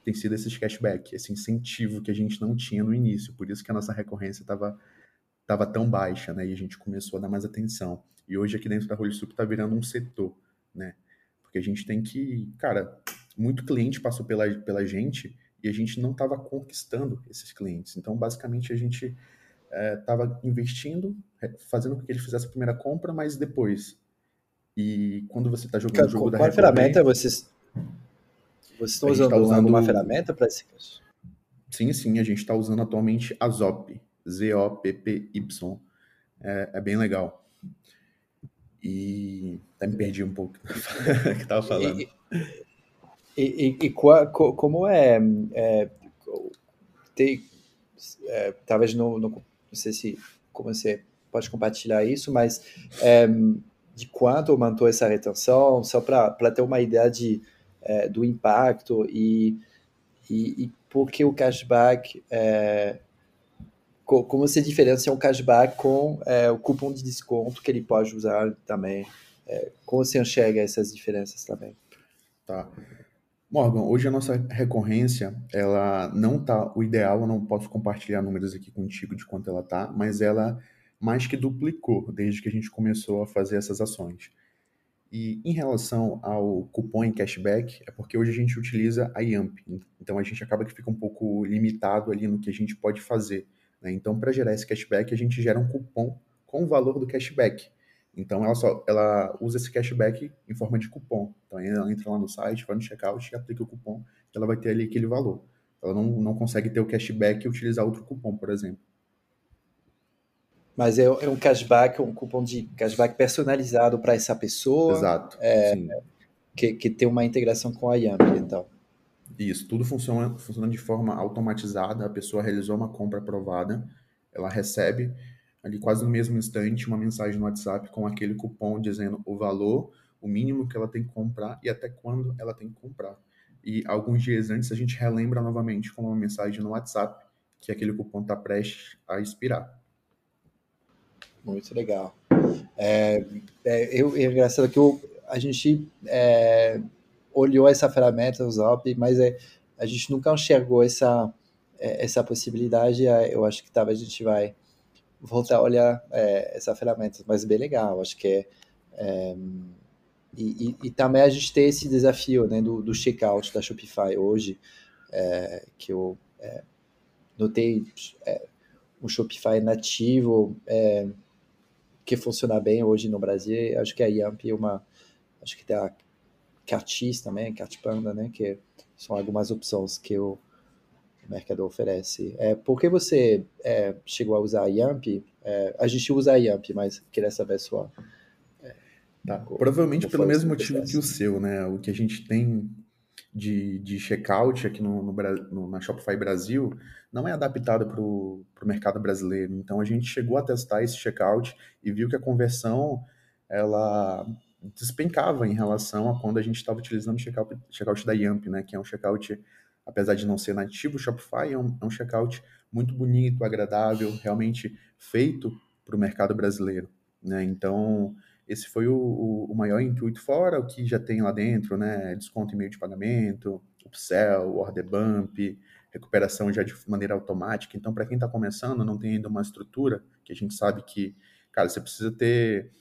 tem sido esses cashback, esse incentivo que a gente não tinha no início. Por isso que a nossa recorrência estava tava tão baixa, né? E a gente começou a dar mais atenção. E hoje aqui dentro da Rolisup está virando um setor, né? Porque a gente tem que, cara, muito cliente passou pela, pela gente e a gente não estava conquistando esses clientes. Então, basicamente, a gente estava é, investindo, fazendo com que ele fizesse a primeira compra, mas depois. E quando você está jogando o jogo da Qual ferramenta vocês, vocês estão usando, tá usando alguma ferramenta para esse caso? Sim, sim, a gente está usando atualmente a Zop, Z-O-P-P-Y. É, é, bem legal. E até me perdi um pouco do que estava falando. E, e, e, e qual, como é, é tem, é, talvez não, não, não, sei se como você pode compartilhar isso, mas é, de quanto aumentou essa retenção, só para ter uma ideia de, é, do impacto e, E, e por que o cashback é, como se diferencia um cashback com é, o cupom de desconto que ele pode usar também? É, como você enxerga essas diferenças também? Tá. Morgan, hoje a nossa recorrência, ela não tá o ideal, eu não posso compartilhar números aqui contigo de quanto ela tá, mas ela mais que duplicou desde que a gente começou a fazer essas ações. E em relação ao cupom em cashback, é porque hoje a gente utiliza a YAMP, então a gente acaba que fica um pouco limitado ali no que a gente pode fazer. Né? Então, para gerar esse cashback, a gente gera um cupom com o valor do cashback. Então, ela, só, ela usa esse cashback em forma de cupom. Então, ela entra lá no site, vai no checkout e aplica o cupom, ela vai ter ali aquele valor. Ela não, não consegue ter o cashback e utilizar outro cupom, por exemplo. Mas é, é um cashback, um cupom de cashback personalizado para essa pessoa. Exato. É, que, que tem uma integração com a Yamp, então. Isso, tudo funciona, funciona de forma automatizada. A pessoa realizou uma compra aprovada, ela recebe ali quase no mesmo instante uma mensagem no WhatsApp com aquele cupom dizendo o valor, o mínimo que ela tem que comprar e até quando ela tem que comprar. E alguns dias antes a gente relembra novamente com uma mensagem no WhatsApp que aquele cupom está prestes a expirar. Muito legal. É, é, eu, é engraçado que eu, a gente é, olhou essa ferramenta, o Zop, mas é, a gente nunca enxergou essa, é, essa possibilidade. Eu acho que talvez a gente vai voltar a olhar é, essa ferramenta, mas bem legal. Acho que é, é e, e, e, também a gente tem esse desafio né, do, do checkout da Shopify hoje, é, que eu é, notei é, um Shopify nativo é, que funciona bem hoje no Brasil. Acho que a Yamp é uma, acho que tem a Catis também, Catpanda, né? Que são algumas opções que o mercado oferece. É, por que você é, chegou a usar a Yamp? É, a gente usa a Yamp, mas queria saber sua... É, tá. Provavelmente pelo mesmo motivo que o seu, né? O que a gente tem de, de checkout aqui no, no, no, na Shopify Brasil não é adaptado para o mercado brasileiro. Então a gente chegou a testar esse checkout e viu que a conversão ela despencava em relação a quando a gente estava utilizando o checkout, checkout da Yamp, né? Que é um checkout, apesar de não ser nativo Shopify, é um, é um checkout muito bonito, agradável, realmente feito para o mercado brasileiro, né? Então, esse foi o, o, o, maior intuito, fora o que já tem lá dentro, né? Desconto em meio de pagamento, upsell, order bump, recuperação já de maneira automática. Então, para quem está começando, não tem ainda uma estrutura, que a gente sabe que, cara, você precisa ter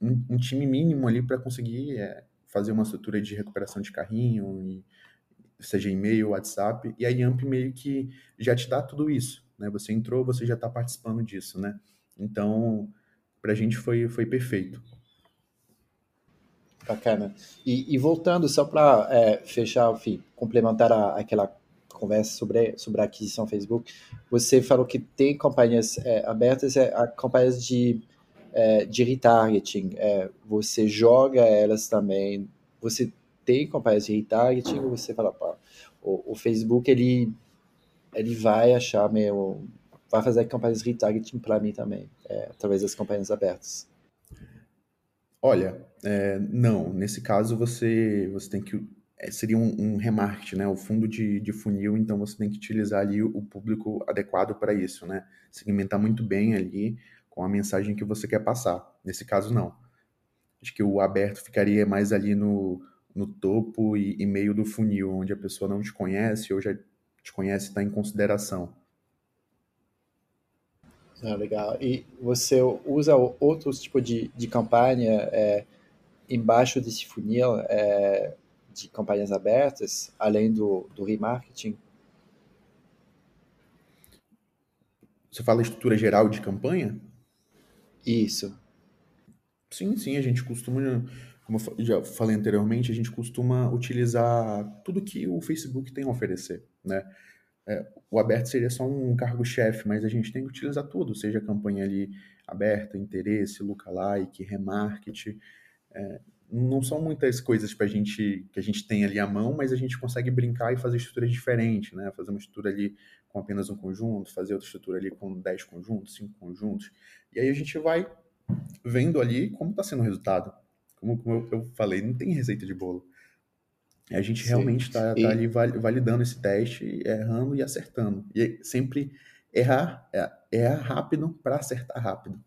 um, um time mínimo ali para conseguir é, fazer uma estrutura de recuperação de carrinho, e, seja e-mail, WhatsApp, e a Yamp meio que já te dá tudo isso, né? Você entrou, você já está participando disso, né? Então, para a gente foi, foi perfeito. Bacana. E, e voltando, só para é, fechar, enfim, complementar a, aquela conversa sobre, sobre a aquisição Facebook, você falou que tem companhias é, abertas, é, companhias de é, de retargeting. É, você joga elas também. Você tem campanhas de retargeting você fala, pá, o, o, Facebook ele, ele vai achar meu. vai fazer campanhas de retargeting para mim também, é, através das campanhas abertas. Olha, é, não. Nesse caso você você tem que é, seria um, um remarketing, né? O fundo de, de funil, então você tem que utilizar ali o público adequado para isso, né? Segmentar muito bem ali com a mensagem que você quer passar. Nesse caso, não. Acho que o aberto ficaria mais ali no, no topo e, e meio do funil, onde a pessoa não te conhece ou já te conhece e está em consideração. Ah, legal. E você usa outros tipos de, de campanha é, embaixo desse funil é, de campanhas abertas, além do, do remarketing? Você fala estrutura geral de campanha? Isso. Sim, sim, a gente costuma, como eu já falei anteriormente, a gente costuma utilizar tudo que o Facebook tem a oferecer, né? É, o aberto seria só um cargo-chefe, mas a gente tem que utilizar tudo, seja campanha ali aberta, interesse, lookalike, remarket. É, não são muitas coisas pra gente, que a gente tem ali à mão, mas a gente consegue brincar e fazer estruturas diferentes, né? Fazer uma estrutura ali com apenas um conjunto, fazer outra estrutura ali com 10 conjuntos, 5 conjuntos. E aí a gente vai vendo ali como está sendo o resultado. Como, como eu, eu, falei, não tem receita de bolo. A gente Sim. realmente está tá ali validando esse teste, errando e acertando. E sempre errar, é, errar rápido para acertar rápido.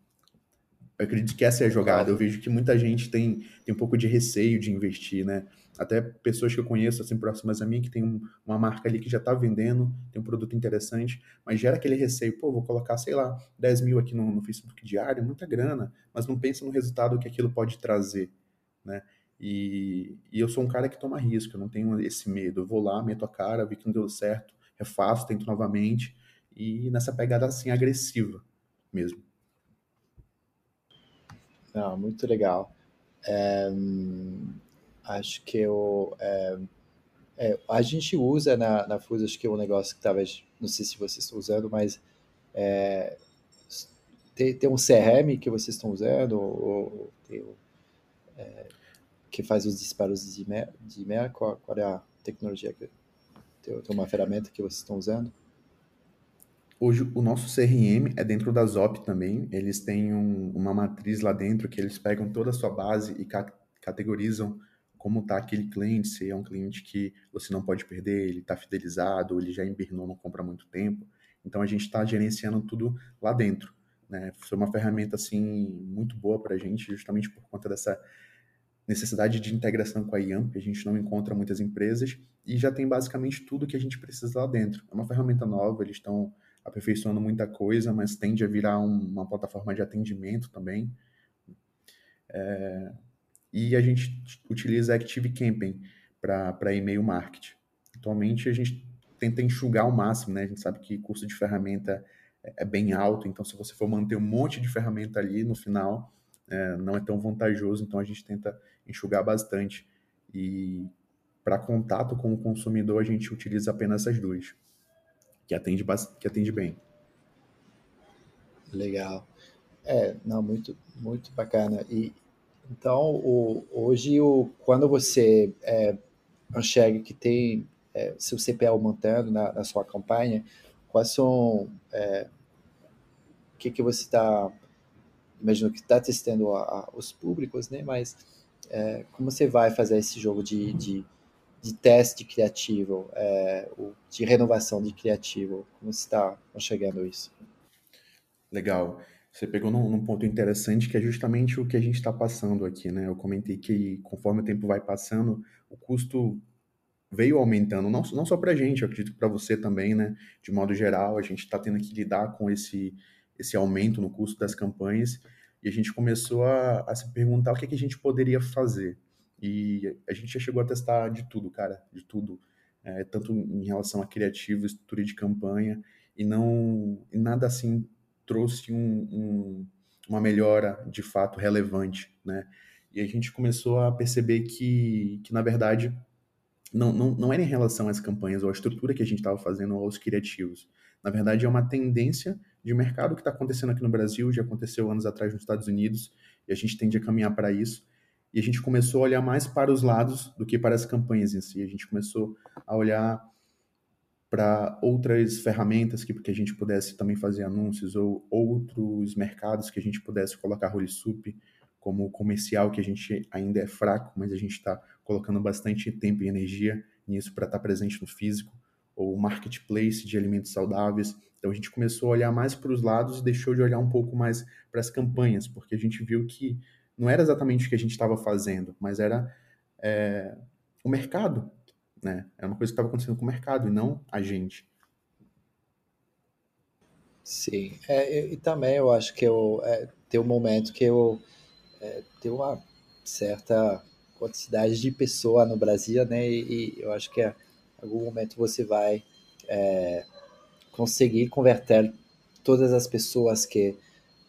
Eu acredito que essa é a jogada. Eu vejo que muita gente tem, tem um pouco de receio de investir, né? Até pessoas que eu conheço, assim, próximas a mim, que tem um, uma marca ali que já está vendendo, tem um produto interessante, mas gera aquele receio, pô, vou colocar, sei lá, 10 mil aqui no, no Facebook diário, muita grana, mas não pensa no resultado que aquilo pode trazer, né? E, e, eu sou um cara que toma risco, eu não tenho esse medo. Eu vou lá, meto a cara, vi que não deu certo, refaço, tento novamente, e nessa pegada assim, agressiva mesmo. Não, muito legal. É, acho que eu. É, é, a gente usa na, na acho que é um negócio que talvez, não sei se vocês estão usando, mas é, tem, tem um CRM que vocês estão usando, ou, ou tem, é, que faz os disparos de e-mail, de e-mail qual, qual, é a tecnologia que tem, tem uma ferramenta que vocês estão usando? Hoje o nosso CRM é dentro da Zop também. Eles têm um, uma matriz lá dentro que eles pegam toda a sua base e ca categorizam como está aquele cliente, se é um cliente que você não pode perder, ele está fidelizado, ele já invernou, não compra há muito tempo. Então a gente está gerenciando tudo lá dentro. Né? Foi uma ferramenta assim muito boa para a gente, justamente por conta dessa necessidade de integração com a IAMP, a gente não encontra muitas empresas e já tem basicamente tudo que a gente precisa lá dentro. É uma ferramenta nova, eles estão aperfeiçoando muita coisa, mas tende a virar um, uma plataforma de atendimento também. É, e a gente utiliza Active Campaign para e-mail marketing. Atualmente a gente tenta enxugar ao máximo, né? A gente sabe que custo de ferramenta é, bem alto, então se você for manter um monte de ferramenta ali no final, é, não é tão vantajoso, então a gente tenta enxugar bastante. E para contato com o consumidor, a gente utiliza apenas essas duas, que atende, que atende bem. Legal. É, não, muito, muito bacana. E, então, o, hoje, o, quando você é, enxerga que tem é, seu CPL montando na, na, sua campanha, quais são. É, o que, que você está. Imagino que está testando a, a, os públicos, né? Mas é, como você vai fazer esse jogo de, de, de teste criativo, é, de renovação de criativo? Como você está enxergando isso? Legal. Você pegou num, num, ponto interessante que é justamente o que a gente está passando aqui, né? Eu comentei que conforme o tempo vai passando, o custo veio aumentando, não, não só para a gente, eu acredito que para você também, né? De modo geral, a gente está tendo que lidar com esse, esse aumento no custo das campanhas e a gente começou a, a se perguntar o que, que a gente poderia fazer. E a gente já chegou a testar de tudo, cara, de tudo. É, tanto em relação a criativo, estrutura de campanha, e não e nada assim trouxe um, um, uma melhora de fato relevante, né? E a gente começou a perceber que, que na verdade, não, não, não era em relação às campanhas ou à estrutura que a gente estava fazendo aos criativos. Na verdade, é uma tendência de mercado que está acontecendo aqui no Brasil, já aconteceu anos atrás nos Estados Unidos, e a gente tende a caminhar para isso. E a gente começou a olhar mais para os lados do que para as campanhas em si. A gente começou a olhar para outras ferramentas que, que a gente pudesse também fazer anúncios ou outros mercados que a gente pudesse colocar Rolisup como comercial, que a gente ainda é fraco, mas a gente está colocando bastante tempo e energia nisso para estar tá presente no físico, ou marketplace de alimentos saudáveis. Então a gente começou a olhar mais para os lados e deixou de olhar um pouco mais para as campanhas, porque a gente viu que não era exatamente o que a gente estava fazendo, mas era é, o mercado né? É uma coisa que estava acontecendo com o mercado e não a gente. Sim, é, e, também eu acho que eu, é, tem um momento que eu é, tem uma certa quantidade de pessoa no Brasil, né? E, e eu acho que em algum momento você vai é, conseguir converter todas as pessoas que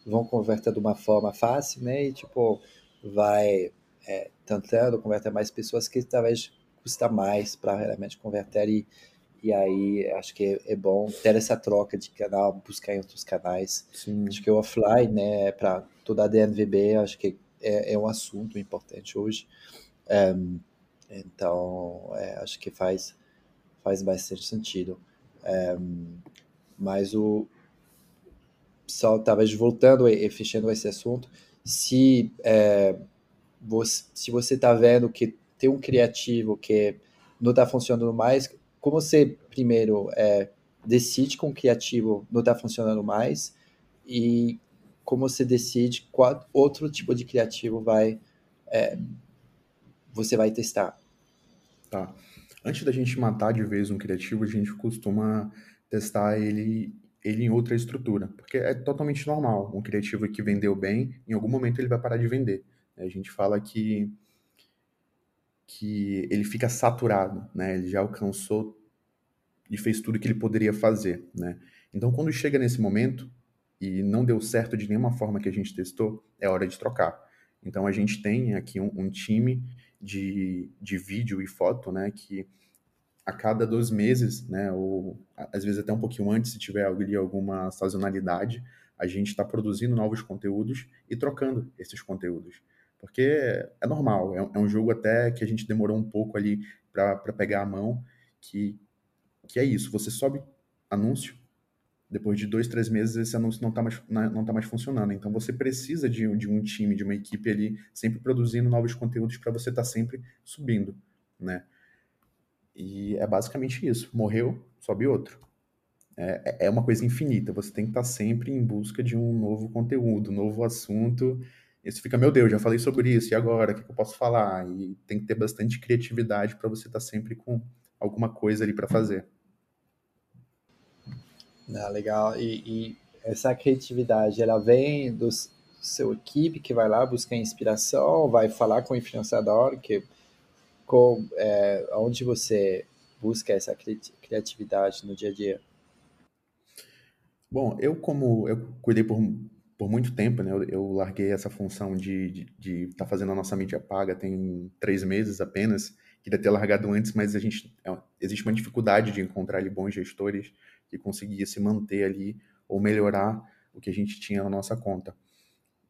vão converter de uma forma fácil, né? E tipo vai é, tentando converter mais pessoas que talvez custa mais para realmente converter e, e aí acho que é, é, bom ter essa troca de canal, buscar em outros canais. Sim. Acho que o offline, né, para toda a DNVB, acho que é, é um assunto importante hoje. Um, então, é, acho que faz, faz bastante sentido. Um, mas o só talvez voltando e, e fechando esse assunto, se é, você, se você está vendo que ter um criativo que não está funcionando mais, como você primeiro é, decide com o criativo não está funcionando mais e como você decide qual outro tipo de criativo vai é, você vai testar. Tá. Antes da gente matar de vez um criativo, a gente costuma testar ele ele em outra estrutura, porque é totalmente normal. Um criativo que vendeu bem, em algum momento ele vai parar de vender. A gente fala que que ele fica saturado, né? Ele já alcançou e fez tudo que ele poderia fazer, né? Então, quando chega nesse momento e não deu certo de nenhuma forma que a gente testou, é hora de trocar. Então, a gente tem aqui um, um time de, de vídeo e foto, né? Que a cada dois meses, né? Ou às vezes até um pouquinho antes, se tiver ali alguma sazonalidade, a gente está produzindo novos conteúdos e trocando esses conteúdos. Porque é normal, é, é um jogo até que a gente demorou um pouco ali para pegar a mão, que que é isso, você sobe anúncio, depois de dois, três meses esse anúncio não está mais, não tá mais funcionando. Então você precisa de, de um time, de uma equipe ali, sempre produzindo novos conteúdos para você estar tá sempre subindo, né? E é basicamente isso. Morreu, sobe outro. É, é, é uma coisa infinita. Você tem que estar tá sempre em busca de um novo conteúdo, um novo assunto. E você fica, meu Deus, já falei sobre isso, e agora? O que, eu posso falar? E tem que ter bastante criatividade para você estar tá sempre com alguma coisa ali para fazer. Ah, legal. E, e, essa criatividade, ela vem do seu equipe que vai lá buscar inspiração, vai falar com o influenciador, que com, é, onde você busca essa criatividade no dia a dia? Bom, eu como eu cuidei por, por muito tempo, né? Eu, eu larguei essa função de estar de, de tá fazendo a nossa mídia paga tem três meses apenas. Queria ter largado antes, mas a gente é, existe uma dificuldade de encontrar ali bons gestores que conseguia se manter ali ou melhorar o que a gente tinha na nossa conta.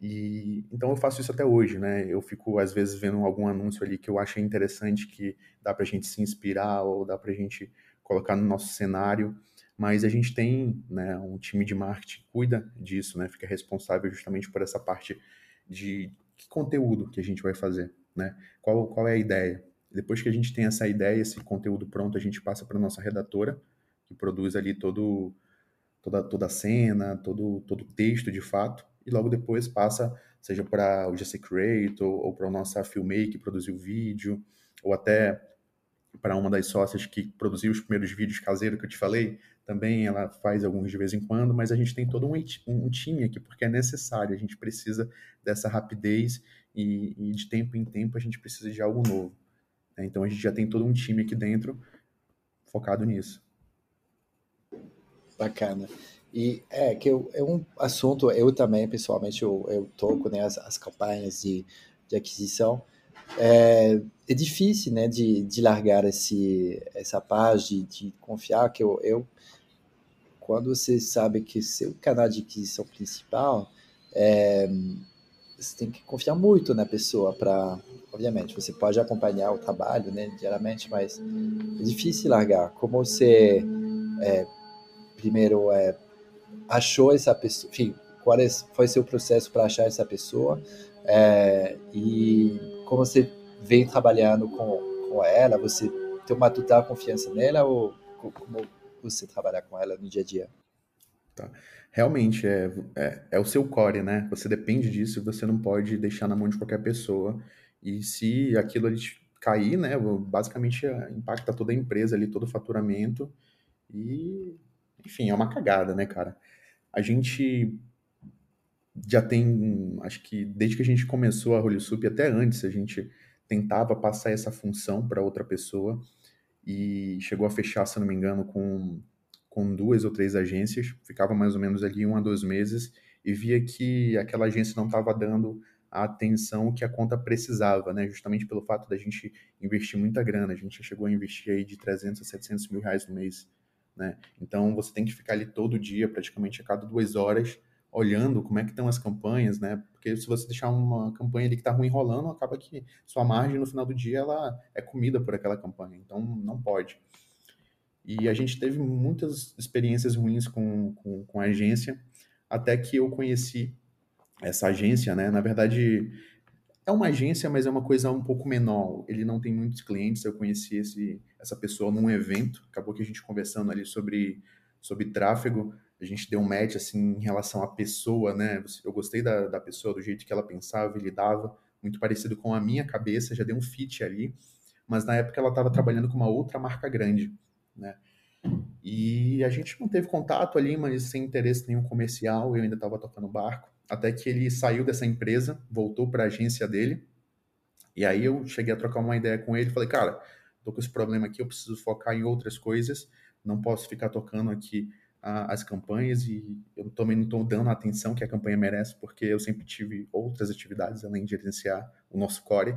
E então eu faço isso até hoje, né? Eu fico às vezes vendo algum anúncio ali que eu achei interessante que dá para a gente se inspirar ou dá para a gente colocar no nosso cenário, mas a gente tem, né, um time de marketing que cuida disso, né? Fica responsável justamente por essa parte de que conteúdo que a gente vai fazer, né? Qual qual é a ideia? Depois que a gente tem essa ideia, esse conteúdo pronto, a gente passa para nossa redatora que produz ali todo, toda, toda a cena, todo, todo o texto de fato, e logo depois passa, seja para o GC Creator, ou, para a nossa Filmmake, que produziu o vídeo, ou até para uma das sócias que produziu os primeiros vídeos caseiros que eu te falei, também ela faz alguns de vez em quando, mas a gente tem todo um, um time aqui, porque é necessário, a gente precisa dessa rapidez e, e de tempo em tempo a gente precisa de algo novo. Né? Então a gente já tem todo um time aqui dentro focado nisso. Bacana. E é que eu, é um assunto, eu também, pessoalmente, eu, eu toco né, as, as campanhas de, de aquisição. É, é difícil né, de, de largar esse, essa paz, de, de confiar que eu, eu, quando você sabe que seu canal de aquisição principal, é, você tem que confiar muito na pessoa para, obviamente, você pode acompanhar o trabalho né, diariamente, mas é difícil largar. Como você é, primeiro é, achou essa pessoa, enfim, qual é, foi seu processo para achar essa pessoa é, e como você vem trabalhando com, com ela, você tem uma total confiança nela ou como você trabalhar com ela no dia a dia? Tá. Realmente, é, é, é, o seu core, né? Você depende disso e você não pode deixar na mão de qualquer pessoa. E se aquilo ali cair, né? Basicamente impacta toda a empresa ali, todo o faturamento. E enfim, é uma cagada, né, cara? A gente já tem, acho que desde que a gente começou a Rolisup, até antes, a gente tentava passar essa função para outra pessoa e chegou a fechar, se não me engano, com, com duas ou três agências, ficava mais ou menos ali um a dois meses e via que aquela agência não estava dando a atenção que a conta precisava, né? Justamente pelo fato da gente investir muita grana. A gente chegou a investir aí de 300 a 700 mil reais no mês né? Então você tem que ficar ali todo dia, praticamente a cada duas horas, olhando como é que estão as campanhas, né? Porque se você deixar uma campanha ali que está ruim rolando, acaba que sua margem no final do dia ela é comida por aquela campanha. Então não pode. E a gente teve muitas experiências ruins com, com, com a agência, até que eu conheci essa agência, né? Na verdade, é uma agência, mas é uma coisa um pouco menor. Ele não tem muitos clientes. Eu conheci esse, essa pessoa num evento. Acabou que a gente conversando ali sobre, sobre tráfego. A gente deu um match assim em relação à pessoa, né? Eu gostei da, da pessoa, do jeito que ela pensava e lidava. Muito parecido com a minha cabeça. Já deu um fit ali. Mas na época ela estava trabalhando com uma outra marca grande, né? E a gente não teve contato ali, mas sem interesse nenhum comercial. Eu ainda estava tocando barco até que ele saiu dessa empresa, voltou para a agência dele. E aí eu cheguei a trocar uma ideia com ele, falei, cara, tô com esse problema aqui, eu preciso focar em outras coisas, não posso ficar tocando aqui as campanhas e eu também não estou dando a atenção que a campanha merece, porque eu sempre tive outras atividades além de gerenciar o nosso core.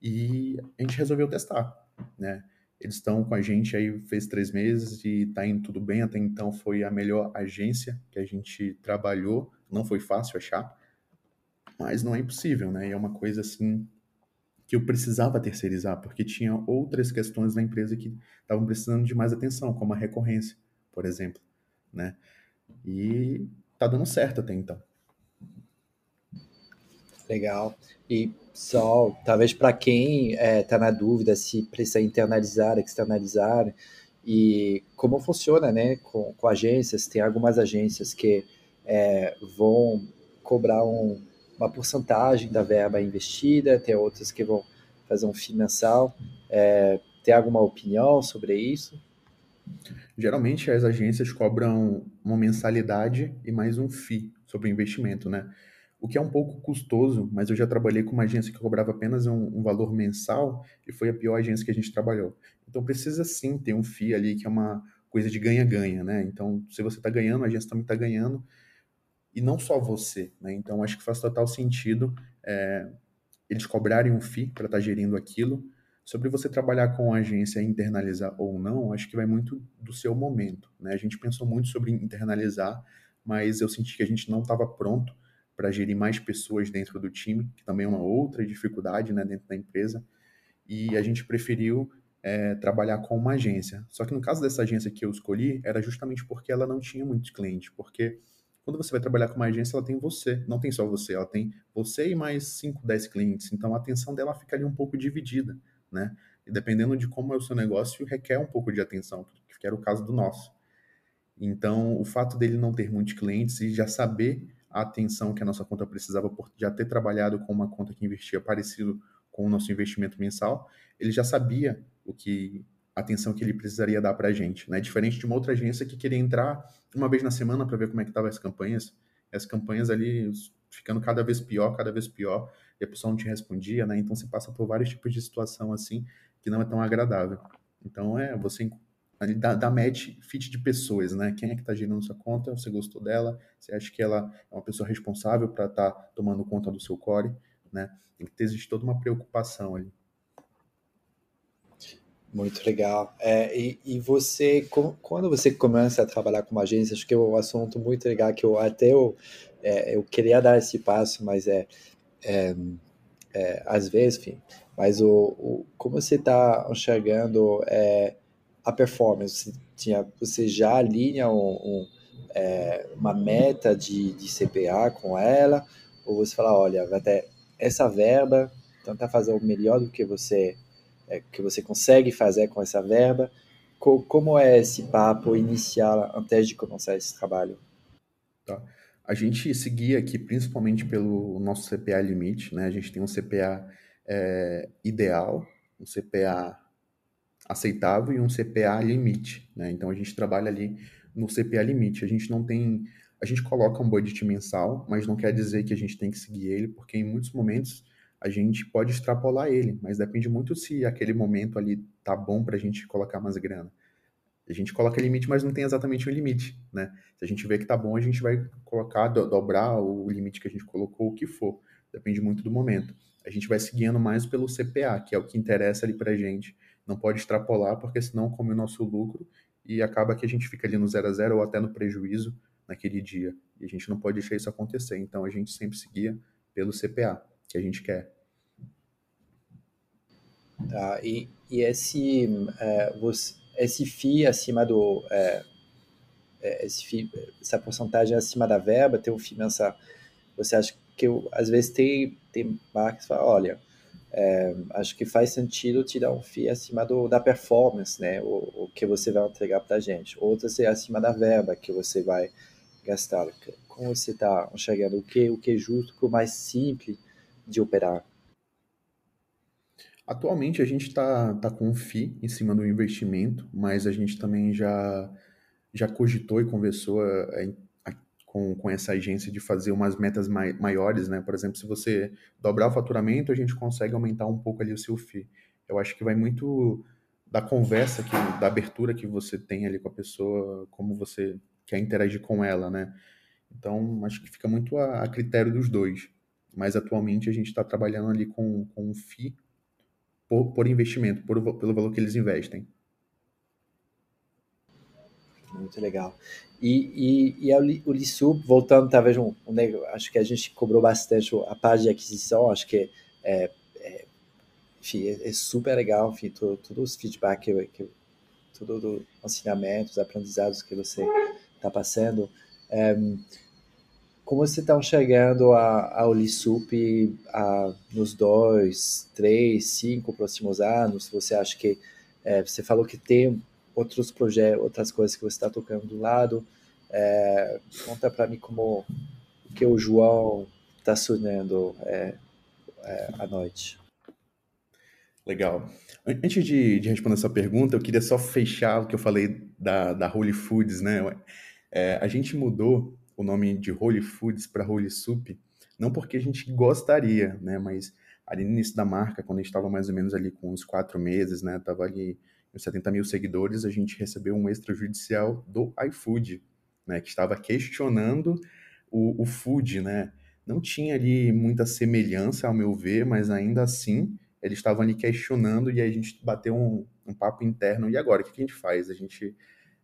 E a gente resolveu testar, né? Eles estão com a gente aí fez três meses e está indo tudo bem. Até então foi a melhor agência que a gente trabalhou não foi fácil achar, mas não é impossível, né? E é uma coisa assim que eu precisava terceirizar, porque tinha outras questões na empresa que estavam precisando de mais atenção, como a recorrência, por exemplo, né? E tá dando certo até então. Legal. E só, talvez para quem está é, tá na dúvida se precisa internalizar, externalizar, e como funciona, né, com, com agências, tem algumas agências que é, vão cobrar um, uma porcentagem da verba investida, tem outras que vão fazer um FII mensal. É, tem alguma opinião sobre isso? Geralmente as agências cobram uma mensalidade e mais um FII sobre o investimento, né? O que é um pouco custoso, mas eu já trabalhei com uma agência que cobrava apenas um, um valor mensal e foi a pior agência que a gente trabalhou. Então precisa sim ter um FII ali que é uma coisa de ganha-ganha, né? Então se você está ganhando, a agência também está ganhando e não só você. Né? Então, acho que faz total sentido é, eles cobrarem um FII para estar tá gerindo aquilo. Sobre você trabalhar com a agência internalizar ou não, acho que vai muito do seu momento. Né? A gente pensou muito sobre internalizar, mas eu senti que a gente não estava pronto para gerir mais pessoas dentro do time, que também é uma outra dificuldade né, dentro da empresa. E a gente preferiu é, trabalhar com uma agência. Só que no caso dessa agência que eu escolhi, era justamente porque ela não tinha muitos clientes, porque quando você vai trabalhar com uma agência, ela tem você, não tem só você, ela tem você e mais 5, 10 clientes. Então a atenção dela fica ali um pouco dividida, né? E dependendo de como é o seu negócio, requer um pouco de atenção, que era o caso do nosso. Então, o fato dele não ter muitos clientes e já saber a atenção que a nossa conta precisava por já ter trabalhado com uma conta que investia parecido com o nosso investimento mensal, ele já sabia o que atenção que ele precisaria dar para a gente, né? Diferente de uma outra agência que queria entrar uma vez na semana para ver como é que estavam as campanhas, as campanhas ali ficando cada vez pior, cada vez pior, e a pessoa não te respondia, né? Então você passa por vários tipos de situação assim que não é tão agradável. Então é você dá, dá match fit de pessoas, né? Quem é que está gerando sua conta? Você gostou dela? Você acha que ela é uma pessoa responsável para estar tá tomando conta do seu core, né? Tem que ter existe toda uma preocupação ali. Muito legal. É, e, e você, quando você começa a trabalhar com uma agência, acho que é um assunto muito legal que eu até eu, é, eu queria dar esse passo, mas é, é, é às vezes, enfim, mas o, o como você está enxergando é, a performance? Você, tinha, você já alinha um, um, é, uma meta de, de CPA com ela, ou você fala, olha, até essa verba, tentar fazer o melhor do que você é, que você consegue fazer com essa verba. Co como é esse papo inicial antes de começar esse trabalho? Tá. A gente seguia aqui principalmente pelo nosso CPA limite, né? A gente tem um CPA é, ideal, um CPA aceitável e um CPA limite, né? Então a gente trabalha ali no CPA limite. A gente não tem, a gente coloca um budget mensal, mas não quer dizer que a gente tem que seguir ele, porque em muitos momentos a gente pode extrapolar ele, mas depende muito se aquele momento ali tá bom para a gente colocar mais grana. A gente coloca limite, mas não tem exatamente um limite, né? Se a gente vê que tá bom, a gente vai colocar, do, dobrar o limite que a gente colocou, o que for. Depende muito do momento. A gente vai seguindo mais pelo CPA, que é o que interessa ali pra gente. Não pode extrapolar, porque senão come o nosso lucro e acaba que a gente fica ali no zero a zero ou até no prejuízo naquele dia. E a gente não pode deixar isso acontecer. Então a gente sempre seguia pelo CPA que a gente quer. Tá? E, e esse, é, você, esse FII acima do. É, é, esse FII, essa porcentagem acima da verba, ter um FII mensal, você acha que eu, às vezes tem, tem marcas que falam, olha, é, acho que faz sentido te dar um FII acima do, da performance, né? O, o que você vai entregar para a gente. Outras é acima da verba que você vai gastar. Como você está enxergando o que, o que é justo, o mais simples de operar? Atualmente a gente está tá com um FII em cima do investimento, mas a gente também já, já cogitou e conversou é, com, com essa agência de fazer umas metas mai, maiores, né? Por exemplo, se você dobrar o faturamento, a gente consegue aumentar um pouco ali o seu FII. Eu acho que vai muito da conversa, que, da abertura que você tem ali com a pessoa, como você quer interagir com ela, né? Então, acho que fica muito a, a critério dos dois. Mas atualmente a gente está trabalhando ali com, com um FII por, por investimento, por, pelo valor que eles investem. Muito legal. E, e, e o Lissup, voltando talvez um, um, acho que a gente cobrou bastante a parte de aquisição, acho que é, é, enfim, é, é super legal, enfim, todos os feedback, que, que, tudo os ensinamentos, os aprendizados que você está passando. É, como você está enxergando a, a Ulisup a, nos dois, três, cinco próximos anos? Você acha que é, você falou que tem outros projetos, outras coisas que você está tocando do lado. É, conta para mim como o que o João está sonhando é, é, à noite. Legal. Antes de, de, responder essa pergunta, eu queria só fechar o que eu falei da, da Holy Foods, né? É, a gente mudou o nome de Holy Foods para Holy Soup, não porque a gente gostaria, né? Mas ali no início da marca, quando a gente estava mais ou menos ali com uns quatro meses, né? Tava ali 70 mil seguidores, a gente recebeu um extrajudicial do iFood, né, que estava questionando o, o food, né? Não tinha ali muita semelhança, ao meu ver, mas ainda assim eles estavam ali questionando e aí a gente bateu um, um papo interno. E agora, o que, que a gente faz? A gente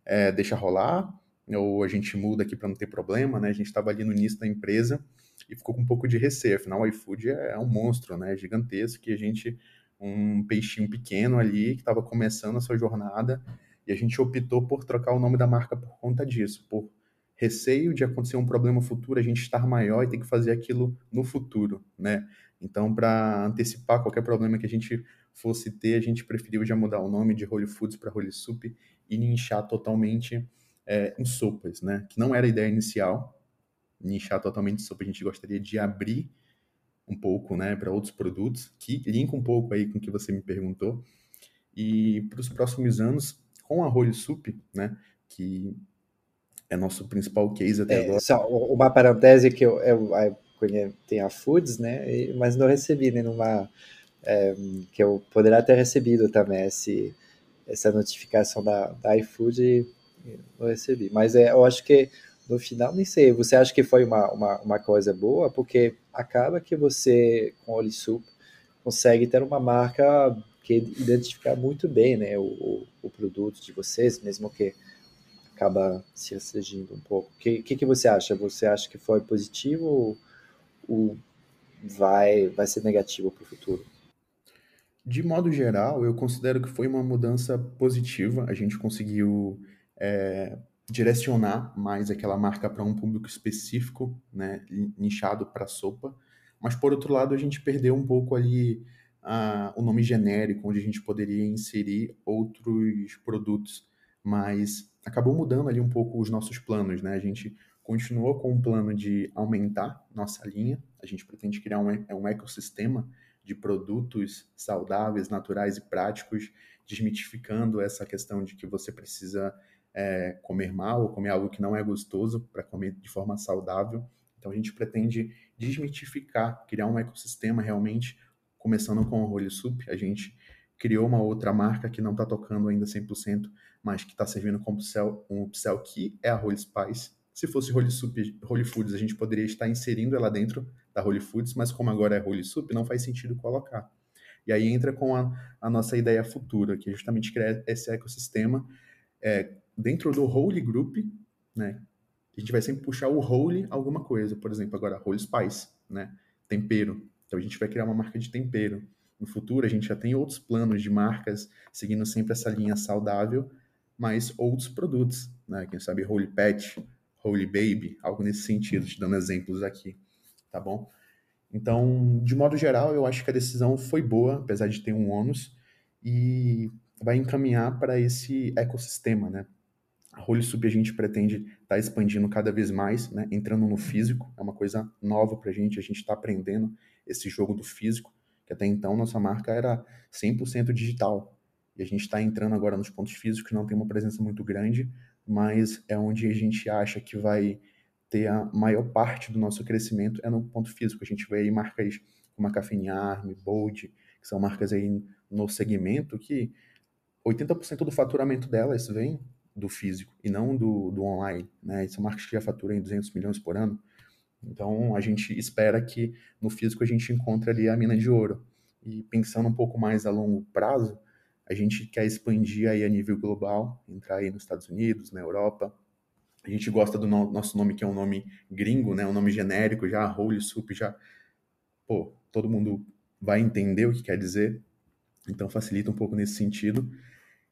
é, deixa rolar ou a gente muda aqui para não ter problema, né? A gente estava ali no início da empresa e ficou com um pouco de receio. Afinal, o iFood é, é um monstro, né? Gigantesco que a gente um peixinho pequeno ali que estava começando a sua jornada e a gente optou por trocar o nome da marca por conta disso, por receio de acontecer um problema futuro, a gente estar maior e ter que fazer aquilo no futuro, né? Então, para antecipar qualquer problema que a gente fosse ter, a gente preferiu já mudar o nome de Holy Foods para Holy Soup e nichar totalmente é, em sopas, né? Que não era a ideia inicial, nichar totalmente sopa. A gente gostaria de abrir um pouco, né, para outros produtos, que linka um pouco aí com o que você me perguntou. E para os próximos anos, com a Holy Soup, né, que é nosso principal case até é, agora. Só uma parantese que eu, eu, eu tenho a Foods, né, mas não recebi nenhuma é, que eu poderia ter recebido também esse, essa notificação da, da iFood e não recebi. Mas é, eu acho que no final, nem sei, você acha que foi uma, uma, uma coisa boa? Porque acaba que você, com o Olisup, consegue ter uma marca que identificar muito bem né, o, o, produto de vocês, mesmo que acaba se restringindo um pouco. O que, que, que, você acha? Você acha que foi positivo ou, ou vai, vai ser negativo para o futuro? De modo geral, eu considero que foi uma mudança positiva. A gente conseguiu é, direcionar mais aquela marca para um público específico, né, nichado para sopa. Mas por outro lado, a gente perdeu um pouco ali o nome genérico, onde a gente poderia inserir outros produtos. Mas acabou mudando ali um pouco os nossos planos, né? A gente continuou com o plano de aumentar nossa linha. A gente pretende criar um, um ecossistema de produtos saudáveis, naturais e práticos, desmitificando essa questão de que você precisa é, comer mal ou comer algo que não é gostoso para comer de forma saudável. Então a gente pretende desmitificar, criar um ecossistema realmente, começando com o Holy Soup. A gente criou uma outra marca que não está tocando ainda 100%, mas que está servindo como upsell, um upsell que é a Holy Spice. Se fosse Holy Soup, Holy Foods, a gente poderia estar inserindo ela dentro da Holy Foods, mas como agora é Holy Soup, não faz sentido colocar. E aí entra com a, a nossa ideia futura, que é justamente criar esse ecossistema é, dentro do Holy Group, né? A gente vai sempre puxar o Holy alguma coisa. Por exemplo, agora Holy Spice, né? Tempero. Então a gente vai criar uma marca de tempero. No futuro a gente já tem outros planos de marcas seguindo sempre essa linha saudável, mas outros produtos, né? Quem sabe Holy Pet, Holy Baby, algo nesse sentido, te dando exemplos aqui, tá bom? Então, de modo geral, eu acho que a decisão foi boa, apesar de ter um ônus, e vai encaminhar para esse ecossistema, né? A RollSup a gente pretende estar tá expandindo cada vez mais, né? entrando no físico, é uma coisa nova para a gente, a gente está aprendendo esse jogo do físico, que até então nossa marca era 100% digital, e a gente está entrando agora nos pontos físicos, não tem uma presença muito grande, mas é onde a gente acha que vai ter a maior parte do nosso crescimento é no ponto físico. A gente vê aí marcas como a Caffeine Arm, Bold, que são marcas aí no segmento que 80% do faturamento delas vem do físico e não do, do online, né? São marcas que já faturam 200 milhões por ano. Então, a gente espera que no físico a gente encontre ali a mina de ouro. E pensando um pouco mais a longo prazo, a gente quer expandir aí a nível global, entrar aí nos Estados Unidos, na Europa. A gente gosta do no nosso nome, que é um nome gringo, né? Um nome genérico, já Holy Soup, já... Pô, todo mundo vai entender o que quer dizer. Então, facilita um pouco nesse sentido.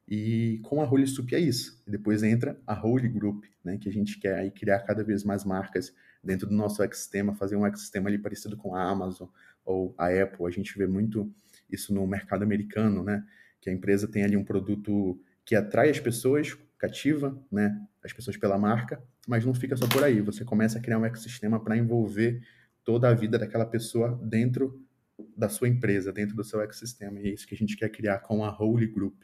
E com a Holy Soup é isso. Depois entra a Holy Group, né, que a gente quer aí criar cada vez mais marcas dentro do nosso ecossistema, fazer um ecossistema ali parecido com a Amazon ou a Apple. A gente vê muito isso no mercado americano, né, que a empresa tem ali um produto que atrai as pessoas, cativa, né, as pessoas pela marca, mas não fica só por aí. Você começa a criar um ecossistema para envolver toda a vida daquela pessoa dentro da sua empresa, dentro do seu ecossistema. E é isso que a gente quer criar com a Holy Group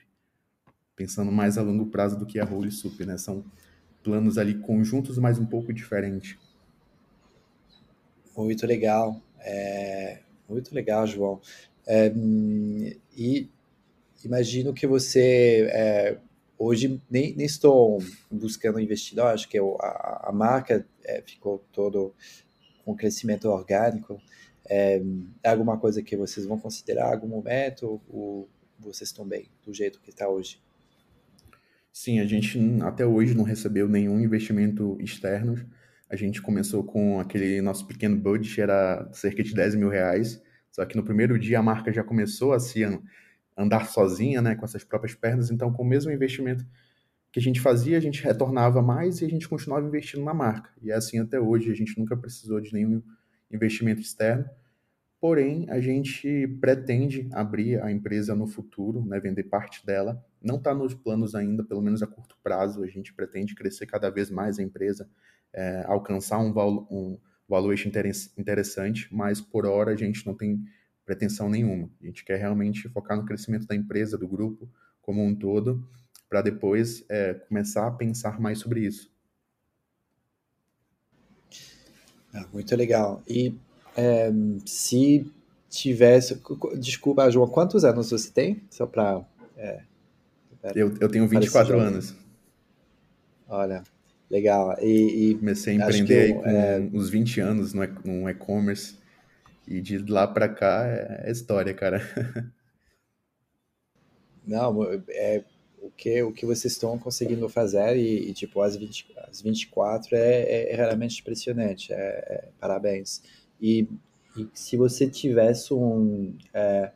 pensando mais a longo prazo do que a Holy Sup, né? São planos ali conjuntos, mas um pouco diferentes. Muito legal, é, muito legal, João. É, e imagino que você é, hoje nem, nem, estou buscando investidor, acho que a, a marca é, ficou todo com crescimento orgânico. É, alguma coisa que vocês vão considerar algum momento ou vocês estão bem do jeito que está hoje? Sim, a gente até hoje não recebeu nenhum investimento externo. A gente começou com aquele nosso pequeno budget, era cerca de 10 mil reais. Só que no primeiro dia a marca já começou a se andar sozinha, né, com essas próprias pernas. Então, com o mesmo investimento que a gente fazia, a gente retornava mais e a gente continuava investindo na marca. E é assim até hoje, a gente nunca precisou de nenhum investimento externo. Porém, a gente pretende abrir a empresa no futuro, né, vender parte dela. Não está nos planos ainda, pelo menos a curto prazo. A gente pretende crescer cada vez mais a empresa, é, alcançar um, val um valuation interessante, mas por hora a gente não tem pretensão nenhuma. A gente quer realmente focar no crescimento da empresa, do grupo como um todo, para depois é, começar a pensar mais sobre isso. Ah, muito legal. E é, se tivesse. Desculpa, João, quantos anos você tem? Só para. É, eu, eu tenho 24 anos. Olha, legal. E, e Comecei a empreender aí com é... uns 20 anos no e-commerce. E de lá para cá é, é história, cara. Não, é, o, que, o que vocês estão conseguindo fazer e, e tipo, as, 20, as 24 é, é realmente impressionante. É, é, parabéns. E, e se você tivesse um, é,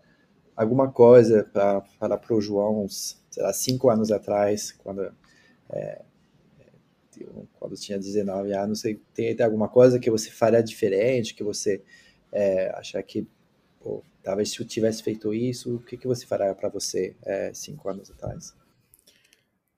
alguma coisa para falar para o João, sei lá, cinco anos atrás, quando, é, quando tinha 19 anos, você tem, tem alguma coisa que você faria diferente, que você é, achar que, pô, talvez se eu tivesse feito isso, o que, que você faria para você é, cinco anos atrás?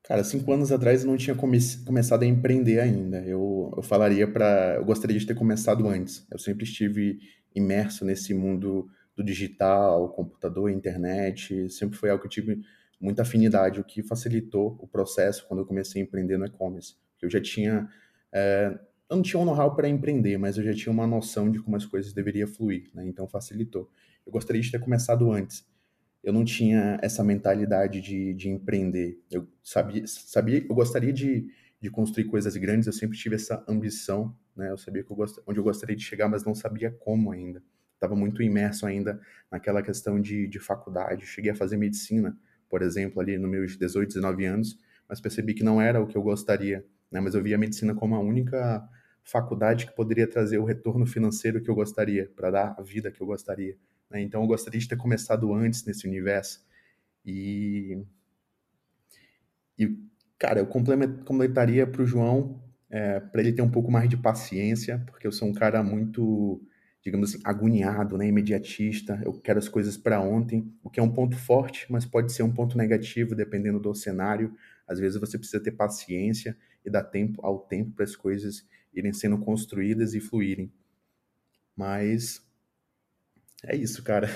Cara, cinco anos atrás eu não tinha come começado a empreender ainda. Eu, eu falaria para. Eu gostaria de ter começado antes. Eu sempre estive imerso nesse mundo do digital, computador, internet. Sempre foi algo que eu tive muita afinidade, o que facilitou o processo quando eu comecei a empreender no e-commerce. Eu já tinha. É, eu não tinha um know-how para empreender, mas eu já tinha uma noção de como as coisas deveriam fluir, né? Então facilitou. Eu gostaria de ter começado antes eu não tinha essa mentalidade de, de empreender. Eu sabia, sabia, eu gostaria de, de construir coisas grandes, eu sempre tive essa ambição, né? Eu sabia que eu gost, onde eu gostaria de chegar, mas não sabia como ainda. Estava muito imerso ainda naquela questão de, de faculdade. cheguei a fazer medicina, por exemplo, ali nos meus 18, 19 anos, mas percebi que não era o que eu gostaria, né? Mas eu via a medicina como a única faculdade que poderia trazer o retorno financeiro que eu gostaria, para dar a vida que eu gostaria. Né? Então eu gostaria de ter começado antes nesse universo. E, e cara, eu completaria para o João, é, para ele ter um pouco mais de paciência, porque eu sou um cara muito digamos assim, agoniado, né, imediatista, eu quero as coisas para ontem, o que é um ponto forte, mas pode ser um ponto negativo dependendo do cenário. Às vezes você precisa ter paciência e dar tempo ao tempo para as coisas irem sendo construídas e fluírem. Mas é isso, cara.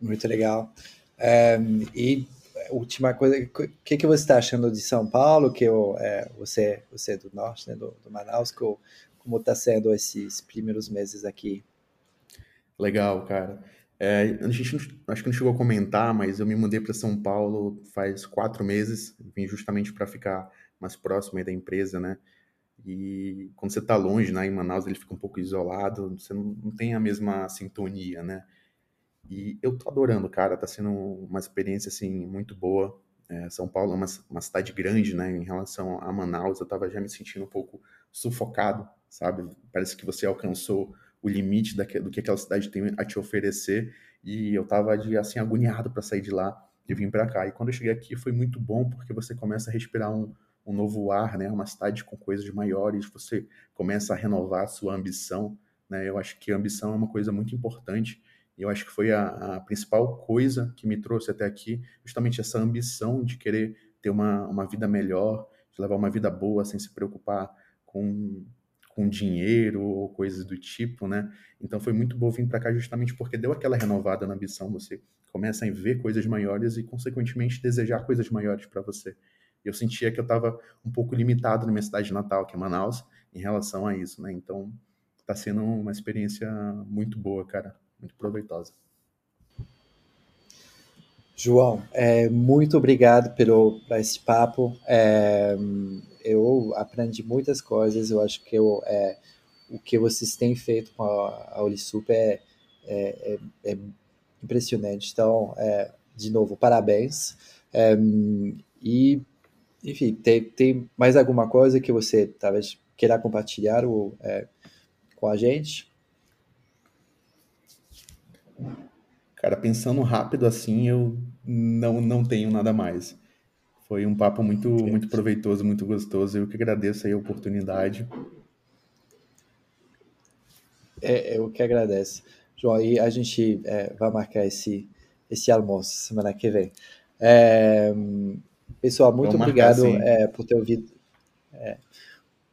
Muito legal. É, e última coisa, o que, que você está achando de São Paulo? Que eu, é, você, você é do norte, né, do, do Manaus, que eu, como está sendo esses primeiros meses aqui? Legal, cara. É, a gente não, acho que não chegou a comentar, mas eu me mudei para São Paulo faz quatro meses, vim justamente para ficar mais próximo da empresa, né? E quando você está longe, né, em Manaus, ele fica um pouco isolado, você não, não tem a mesma sintonia, né? E eu tô adorando, cara, tá sendo uma experiência, assim, muito boa. É, São Paulo é uma, uma, cidade grande, né, em relação a Manaus, eu tava já me sentindo um pouco sufocado, sabe? Parece que você alcançou o limite da, do que aquela cidade tem a te oferecer e eu tava de, assim, agoniado para sair de lá e vir para cá. E quando eu cheguei aqui foi muito bom porque você começa a respirar um, um novo ar, né? Uma cidade com coisas maiores, você começa a renovar a sua ambição, né? Eu acho que a ambição é uma coisa muito importante e eu acho que foi a, a, principal coisa que me trouxe até aqui, justamente essa ambição de querer ter uma, uma vida melhor, de levar uma vida boa sem se preocupar com, com dinheiro ou coisas do tipo, né? Então foi muito bom vir para cá justamente porque deu aquela renovada na ambição, você começa a ver coisas maiores e consequentemente desejar coisas maiores para você. Eu sentia que eu estava um pouco limitado na minha cidade natal, que é Manaus, em relação a isso, né? Então está sendo uma experiência muito boa, cara muito proveitosa. João, é, muito obrigado pelo por esse papo. É, eu aprendi muitas coisas. Eu acho que eu, é, o que vocês têm feito com a, a Ulisup é, é, é, é impressionante. Então, é, de novo, parabéns. e, enfim, tem, tem mais alguma coisa que você talvez queira compartilhar ou, com a gente? Cara, pensando rápido assim, eu não, não tenho nada mais. Foi um papo muito, muito proveitoso, muito gostoso. Eu que agradeço aí a oportunidade. É, eu que agradeço. João, e a gente é, vai marcar esse, esse almoço semana que vem. É, pessoal, muito obrigado é, por ter ouvido. É,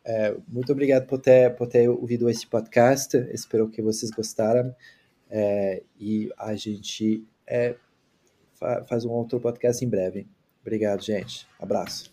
é, muito obrigado por ter, por ter ouvido esse podcast. Espero que vocês gostaram. É, e a gente é, faz um outro podcast em breve. Obrigado, gente. Abraço.